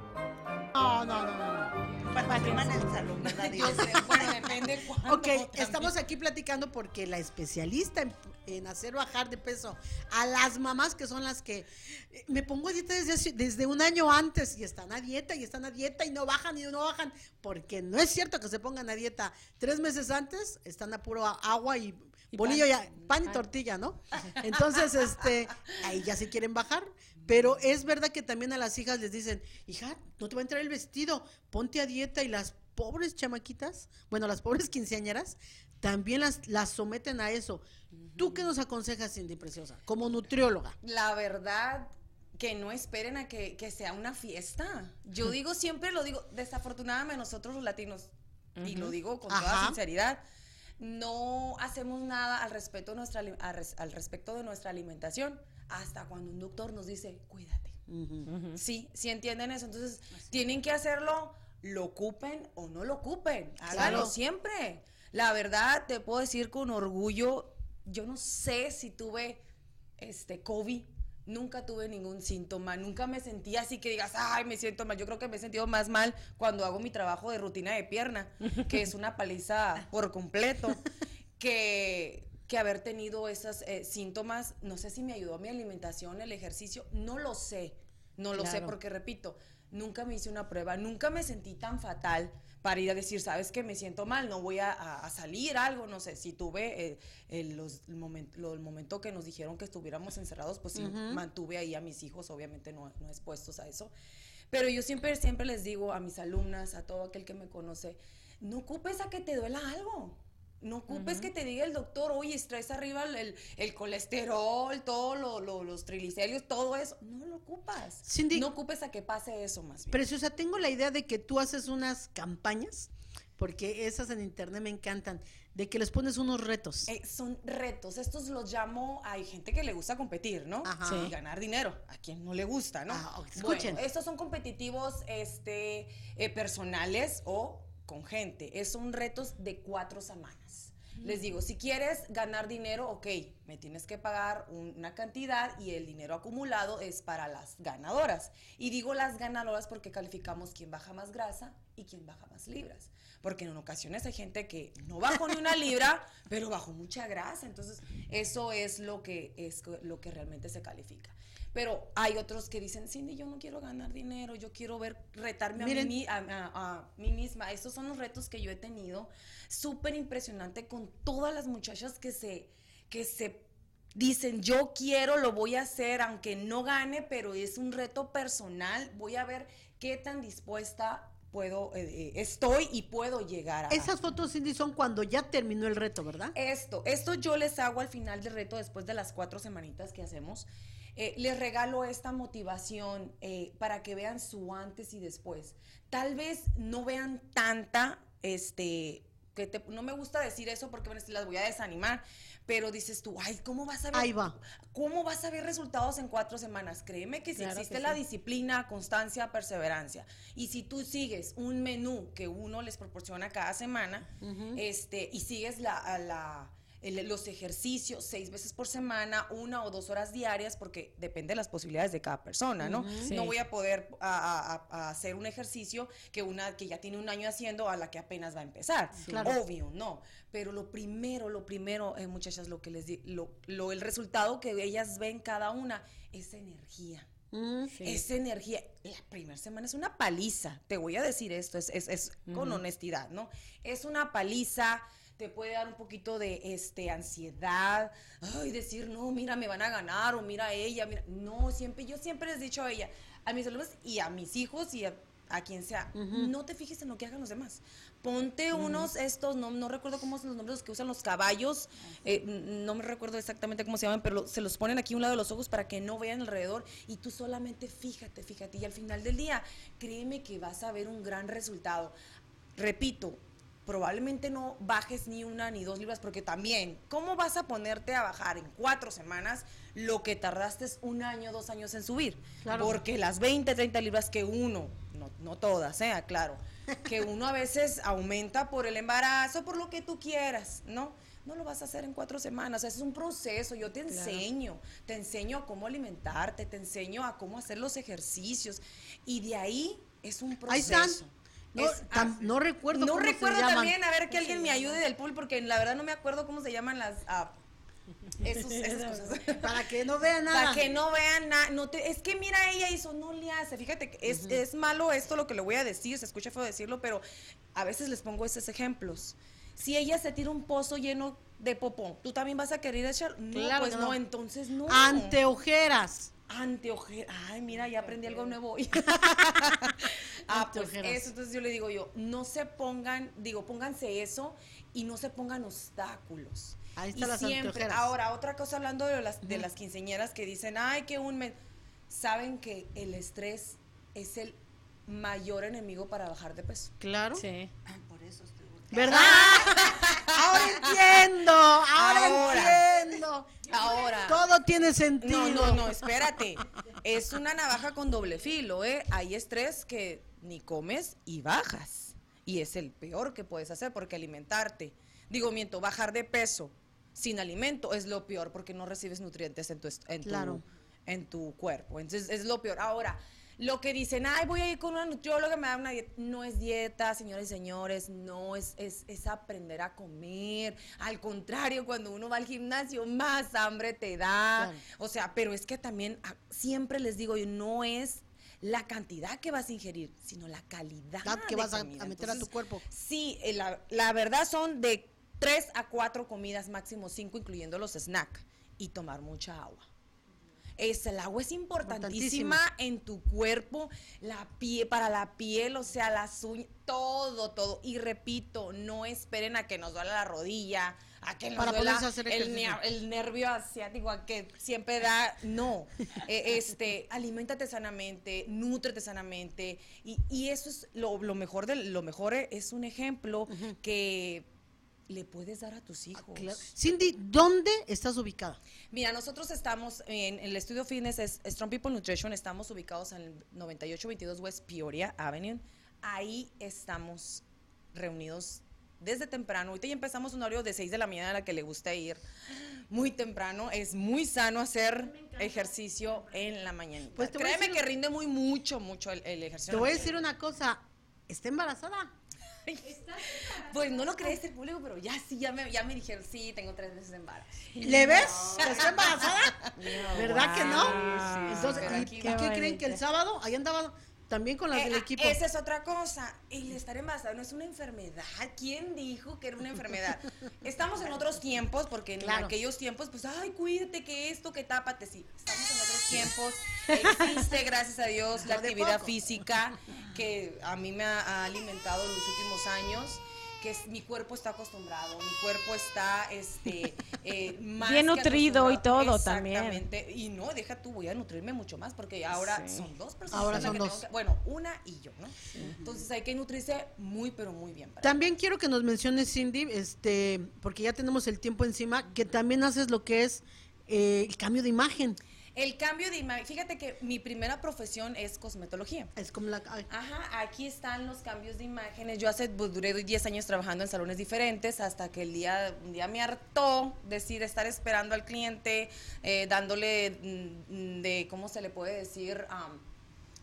No, no, no, no. no. Participan en el salón, ¿verdad? Bueno, depende cuándo. Ok, estamos aquí platicando porque la especialista en, en hacer bajar de peso a las mamás que son las que eh, me pongo a dieta desde, un año antes y están a dieta y están a dieta y no bajan y no bajan porque no es cierto que se pongan a dieta tres meses antes están a puro agua y, Y bolillo pan. ya pan y Pan. tortilla, ¿no? Entonces, este, ahí ya se quieren bajar. Pero es verdad que también a las hijas les dicen, hija, no te va a entrar el vestido, ponte a dieta y las pobres chamaquitas, bueno, las pobres quinceañeras, también las, las someten a eso. ¿Tú qué nos aconsejas, Cindy Preciosa, como nutrióloga? La verdad que no esperen a que, que sea una fiesta. Yo digo, siempre lo digo, desafortunadamente nosotros los latinos, y lo digo con toda sinceridad, no hacemos nada al respecto, de nuestra, al res- al respecto de nuestra alimentación hasta cuando un doctor nos dice, cuídate. Sí, sí entienden eso. Entonces, tienen que hacerlo, lo ocupen o no lo ocupen. Háganlo Claro. siempre. La verdad, te puedo decir con orgullo, yo no sé si tuve este COVID. Nunca tuve ningún síntoma, nunca me sentí así que digas, ay, me siento mal. Yo creo que me he sentido más mal cuando hago mi trabajo de rutina de pierna, que es una paliza por completo, que, que haber tenido esos eh, síntomas. No sé si me ayudó mi alimentación, el ejercicio, no lo sé, no lo sé, porque repito, nunca me hice una prueba, nunca me sentí tan fatal para ir a decir, sabes que me siento mal, no voy a, a- a salir, algo, no sé, si tuve eh, el, los- el, momento, lo- el momento que nos dijeron que estuviéramos encerrados, pues sí, mantuve ahí a mis hijos, obviamente no, no expuestos a eso. Pero yo siempre, siempre les digo a mis alumnas, a todo aquel que me conoce, no ocupes a que te duela algo. No ocupes que te diga el doctor, oye, traes arriba el, el- colesterol, todos los triglicéridos, todo eso. No lo ocupas. Cindy. no ocupes a que pase eso más bien. Preciosa, tengo la idea de que tú haces unas campañas porque esas en internet me encantan, de que les pones unos retos. Eh, son retos, estos los llamo, hay gente que le gusta competir, ¿no? Ajá. Sí. Sí. ganar dinero, a quien no le gusta, ¿no? Ah. Bueno, Escuchen. estos son competitivos este, eh, personales o con gente, es, son retos de cuatro semanas. Les digo, si quieres ganar dinero, ok, me tienes que pagar un- una cantidad y el dinero acumulado es para las ganadoras. Y digo las ganadoras porque calificamos quién baja más grasa y quién baja más libras. Porque en ocasiones hay gente que no bajó ni una libra, pero bajó mucha grasa. Entonces, eso es lo que, es lo que realmente se califica. Pero hay otros que dicen, Cindy, yo no quiero ganar dinero, yo quiero ver, retarme a mí, a, a- a mí misma. Estos son los retos que yo he tenido. Súper impresionante con todas las muchachas que se, que se dicen, yo quiero, lo voy a hacer, aunque no gane, pero es un reto personal. Voy a ver qué tan dispuesta puedo, eh, eh, estoy y puedo llegar a. Esas fotos, Cindy, son cuando ya terminó el reto, ¿verdad? Esto, esto yo les hago al final del reto después de las cuatro semanitas que hacemos. Eh, les regalo esta motivación eh, para que vean su antes y después. Tal vez no vean tanta, este, que te- no me gusta decir eso porque bueno, las voy a desanimar, pero dices tú, ay, ¿cómo vas a ver? Ahí va. ¿Cómo vas a ver resultados en cuatro semanas? Créeme que si Claro que existe la sí. disciplina, constancia, perseverancia, y si tú sigues un menú que uno les proporciona cada semana, este, y sigues la, la- el- los ejercicios seis veces por semana, una o dos horas diarias, porque depende de las posibilidades de cada persona, ¿no? Sí. No voy a poder a- a- a hacer un ejercicio que una que ya tiene un año haciendo a la que apenas va a empezar. Claro. Obvio, no. Pero lo primero, lo primero, eh, muchachas, lo que les di, lo, lo- el resultado que ellas ven cada una es energía. Mm. Sí. Esa energía, la primera semana es una paliza, te voy a decir esto, es, es- es con honestidad, ¿no? Es una paliza, te puede dar un poquito de este, ansiedad, ay, decir, no, mira, me van a ganar, o mira a ella, mira, no, siempre, yo siempre les he dicho a ella, a mis alumnos y a mis hijos y a, a quien sea, no te fijes en lo que hagan los demás. Ponte unos estos, no, no recuerdo cómo son los nombres que usan los caballos, eh, no me recuerdo exactamente cómo se llaman, pero lo- se los ponen aquí a un lado de los ojos para que no vean alrededor y tú solamente fíjate, fíjate. Y al final del día, créeme que vas a ver un gran resultado. Repito, probablemente no bajes ni una ni dos libras, porque también, ¿cómo vas a ponerte a bajar en cuatro semanas lo que tardaste un año, dos años en subir? Claro. Porque las 20, 30 libras que uno, no, no todas, ¿eh? claro, que uno a veces aumenta por el embarazo, por lo que tú quieras, ¿no? No lo vas a hacer en cuatro semanas, es un proceso, yo te enseño, te enseño a cómo alimentarte, te enseño a cómo hacer los ejercicios y de ahí es un proceso. Ahí están. No, Es- tam- no recuerdo no cómo se recuerdo llaman. también, a ver que alguien me ayude del pool, porque la verdad no me acuerdo cómo se llaman las... ah, esos- esas cosas. Para que no vean nada. Para que no vean nada. No te, es que mira, ella hizo, no le hace. Fíjate, que es, es malo esto lo que le voy a decir, se escucha feo decirlo, pero a veces les pongo esos ejemplos. Si ella se tira un pozo lleno de popó, ¿tú también vas a querer echar? No, Claro pues no. no. entonces no. Anteojeras. Anteojera. Ay, mira, ya aprendí algo nuevo hoy. ah, pues Anteojeras. eso, entonces yo le digo yo, no se pongan, digo, pónganse eso y no se pongan obstáculos. Ahí Y están las siempre, anteojeras. ahora, otra cosa hablando de las, de las quinceñeras que dicen, ay, que un mes. Saben que el estrés es el mayor enemigo para bajar de peso. Claro. Sí. Ah, por eso estoy. ¿Verdad? ahora entiendo. Ahora, Ahora. entiendo. Ahora. Todo tiene sentido. No, no, no, espérate. Es una navaja con doble filo, ¿eh? Hay estrés que ni comes y bajas. Y es el peor que puedes hacer porque alimentarte. Digo, miento, bajar de peso sin alimento es lo peor porque no recibes nutrientes en tu, en tu, Claro. en tu cuerpo. Entonces es lo peor. Ahora, lo que dicen, ay, voy a ir con una nutrióloga, me da una dieta. No es dieta, señores y señores, no es, es, es aprender a comer. Al contrario, cuando uno va al gimnasio, más hambre te da. O sea, pero es que también ah, siempre les digo, yo, no es la cantidad que vas a ingerir, sino la calidad que de vas comida. a meter a tu cuerpo. Sí, eh, la, la verdad son de tres a cuatro comidas, máximo cinco, incluyendo los snacks, y tomar mucha agua. Es, el agua es importantísima en tu cuerpo, la piel, para la piel, o sea, las uñas, todo, todo. Y repito, no esperen a que nos duela la rodilla, a que nos Para duela poderse hacer el, nervio asiático, a que siempre da, no. Eh, este, aliméntate sanamente, nútrete sanamente. Y, y eso es lo, lo mejor de, lo mejor es un ejemplo que le puedes dar a tus hijos. Claro. Cindy, ¿dónde estás ubicada? Mira, nosotros estamos en, el estudio fitness es Strong People Nutrition, estamos ubicados en el 9822 West Peoria Avenue. Ahí estamos reunidos desde temprano. Ahorita ya empezamos un horario de 6 de la mañana a la que le gusta ir. Muy temprano, es muy sano hacer ejercicio en la mañana. Pues Créeme que rinde muy mucho, mucho el, el ejercicio. Te en voy a decir una cosa. ¿Está embarazada? Pues no lo crees el público, pero ya sí, ya me, ya me dijeron, sí, tengo tres meses de embarazo. ¿Le ves? que ¿Está embarazada? ¿Verdad que no? sí, Entonces, ¿y, qué creen que el sábado ahí andaba también con las Eh, del ah, equipo? Esa es otra cosa. El estar embarazada no es una enfermedad. ¿Quién dijo que era una enfermedad? Estamos en otros tiempos, porque en Claro. aquellos tiempos, pues, ay, cuídate, que esto, que tápate. Sí, estamos en otros tiempos. Existe, gracias a Dios, la actividad física que a mí me ha, ha alimentado en los últimos años. Que es, mi cuerpo está acostumbrado, mi cuerpo está este, eh, más Bien nutrido y todo también. Exactamente. Y no, deja tú, voy a nutrirme mucho más porque ahora son dos personas. Ahora las son que dos. tengo que- bueno, una y yo, ¿no? Entonces hay que nutrirse muy, pero muy bien. para- También quiero que nos menciones, Cindy, este, porque ya tenemos el tiempo encima, que también haces lo que es eh, el cambio de imagen. El cambio de imagen, fíjate que mi primera profesión es cosmetología. Es como la... Ajá, aquí están los cambios de imágenes. Yo hace, pues, duré 10 años trabajando en salones diferentes hasta que el día, un día me hartó decir estar esperando al cliente, eh, dándole mm, de, ¿cómo se le puede decir? Am,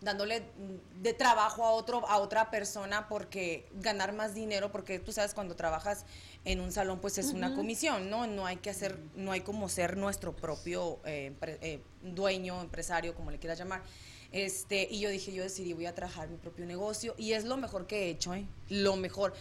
dándole mm, de trabajo a otro a otra persona porque ganar más dinero porque tú sabes cuando trabajas en un salón pues es una comisión no no hay que hacer no hay como ser nuestro propio eh, eh, dueño empresario como le quieras llamar. Este y yo dije yo decidí voy a trabajar mi propio negocio y es lo mejor que he hecho ¿eh? lo mejor.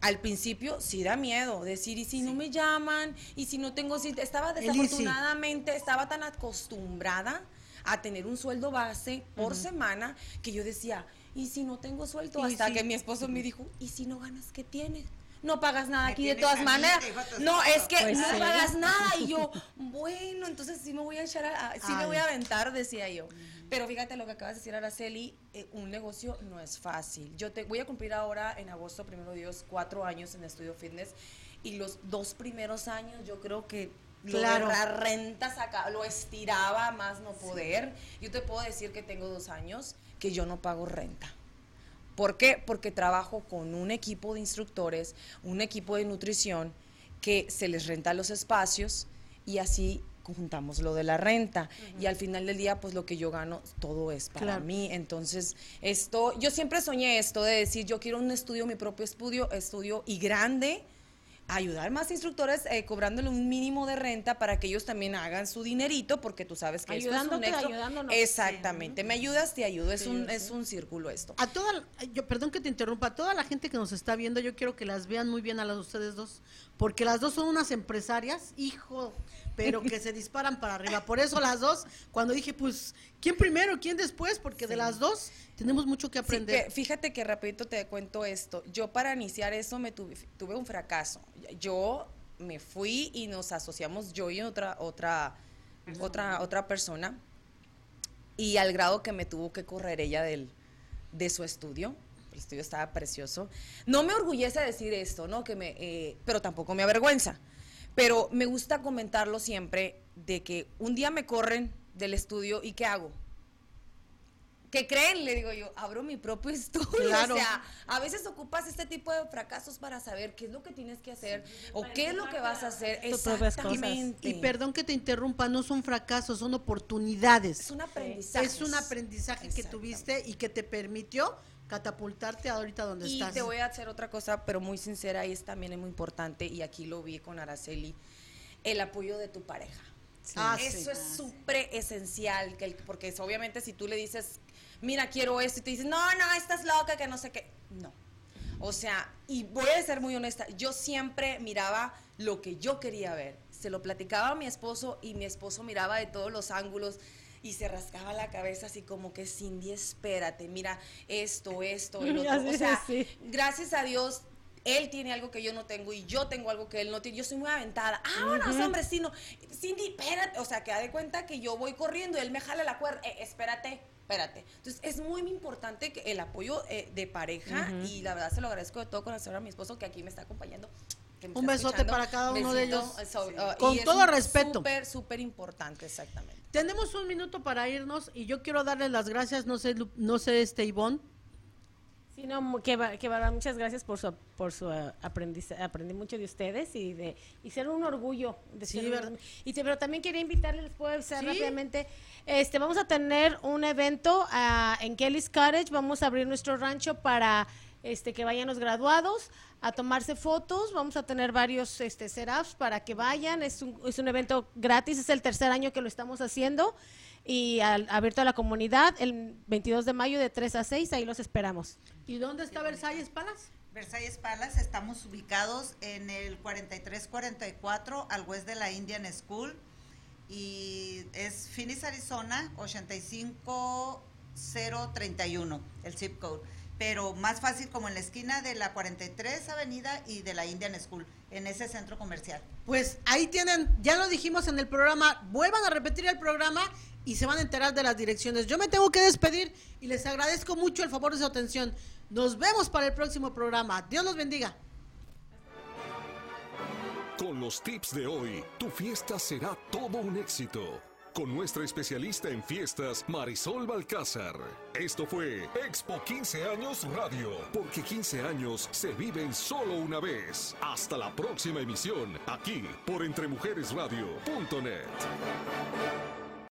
Al principio sí da miedo decir y si no me llaman y si no tengo si estaba desafortunadamente estaba tan acostumbrada a tener un sueldo base por semana que yo decía, ¿y si no tengo sueldo? Hasta si- que mi esposo me dijo, ¿y si no ganas qué tienes? No pagas nada aquí de todas maneras. No, es que Pues no sí. pagas nada. Y yo, bueno, entonces sí me voy a echar, a, sí me voy a aventar, decía yo. Pero fíjate lo que acabas de decir, Araceli, eh, un negocio no es fácil. Yo te voy a cumplir ahora en agosto, primero Dios, cuatro años en Estudio Fitness. Y los dos primeros años yo creo que Claro. la renta saca, lo estiraba más no poder. Yo te puedo decir que tengo dos años que yo no pago renta. ¿Por qué? Porque trabajo con un equipo de instructores, un equipo de nutrición que se les renta los espacios y así juntamos lo de la renta y al final del día pues lo que yo gano todo es para Claro. mí entonces esto yo siempre soñé esto de decir yo quiero un estudio mi propio estudio estudio y grande ayudar más instructores eh, cobrándole un mínimo de renta para que ellos también hagan su dinerito porque tú sabes que esto es un ayudándonos. exactamente me ayudas te ayudo es un es un círculo esto. A toda, yo, perdón que te interrumpa, a toda la gente que nos está viendo, yo quiero que las vean muy bien a las de ustedes dos, porque las dos son unas empresarias, hijo, pero que se disparan para arriba. Por eso las dos, cuando dije, pues, ¿quién primero, quién después? Porque de las dos tenemos mucho que Sí, aprender. que fíjate que rapidito te cuento esto. Yo para iniciar eso me tuve, tuve un fracaso. Yo me fui y nos asociamos yo y otra otra otra otra persona y al grado que me tuvo que correr ella del de su estudio. El estudio estaba precioso. No me orgullece decir esto, ¿no? Que me, eh, pero tampoco me avergüenza. Pero me gusta comentarlo siempre de que un día me corren del estudio y ¿qué hago? ¿Qué creen? Le digo yo, abro mi propio estudio. Claro. O sea, a veces ocupas este tipo de fracasos para saber qué es lo que tienes que hacer o qué es lo que vas a hacer. Exactamente. Y perdón que te interrumpa, no son fracasos, son oportunidades. Es un aprendizaje. Es un aprendizaje que tuviste y que te permitió catapultarte ahorita donde Y estás. te voy a hacer otra cosa, pero muy sincera, y es también es muy importante, y aquí lo vi con Araceli, el apoyo de tu pareja. Ah, sí. Eso es súper esencial, que el- porque es, obviamente si tú le dices, mira, quiero esto, y te dices, no, no, estás loca, que no sé qué. No. O sea, y voy a ser muy honesta, yo siempre miraba lo que yo quería ver. Se lo platicaba a mi esposo y mi esposo miraba de todos los ángulos. Y se rascaba la cabeza así como que Cindy, espérate, mira esto, esto, el otro. O sea, sí. gracias a Dios. Él tiene algo que yo no tengo y yo tengo algo que él no tiene. Yo soy muy aventada. Ah, no, hombre, sí, no. Cindy, espérate. O sea, que da de cuenta que yo voy corriendo y él me jala la cuerda. Eh, espérate, espérate. Entonces, es muy importante que el apoyo eh, de pareja y la verdad se lo agradezco de todo corazón a mi esposo que aquí me está acompañando. que me Un está besote para cada uno de ellos. so- uh, Con todo respeto. Súper, súper importante, exactamente. Tenemos un minuto para irnos y yo quiero darles las gracias, no sé, no sé, este Ivonne. Sí, no, que, va- que va- muchas gracias por su, por su eh, aprendizaje. Aprendí mucho de ustedes y de y ser un orgullo. De Sí, ser un. Y te- pero también quería invitarles, les puedo avisar Sí. rápidamente. Este, vamos a tener un evento ah, en Kelly's Cottage. Vamos a abrir nuestro rancho para este que vayan los graduados a tomarse fotos. Vamos a tener varios este, setups para que vayan. Es un, es un evento gratis. Es el tercer año que lo estamos haciendo. Y al- abierto a la comunidad el 22 de mayo de 3 a 6. Ahí los esperamos. ¿Y dónde está Versalles Palace? Versalles Palace, estamos ubicados en el 4344 al west de la Indian School y es Phoenix, Arizona, 85031, el zip code. Pero más fácil como en la esquina de la 43 Avenida y de la Indian School, en ese centro comercial. Pues ahí tienen, ya lo dijimos en el programa, vuelvan a repetir el programa y se van a enterar de las direcciones. Yo me tengo que despedir y les agradezco mucho el favor de su atención. Nos vemos para el próximo programa. Dios los bendiga. Con los tips de hoy, tu fiesta será todo un éxito. Con nuestra especialista en fiestas, Marisol Balcázar. Esto fue Expo 15 Años Radio, porque 15 años se viven solo una vez. Hasta la próxima emisión, aquí por entremujeresradio.net.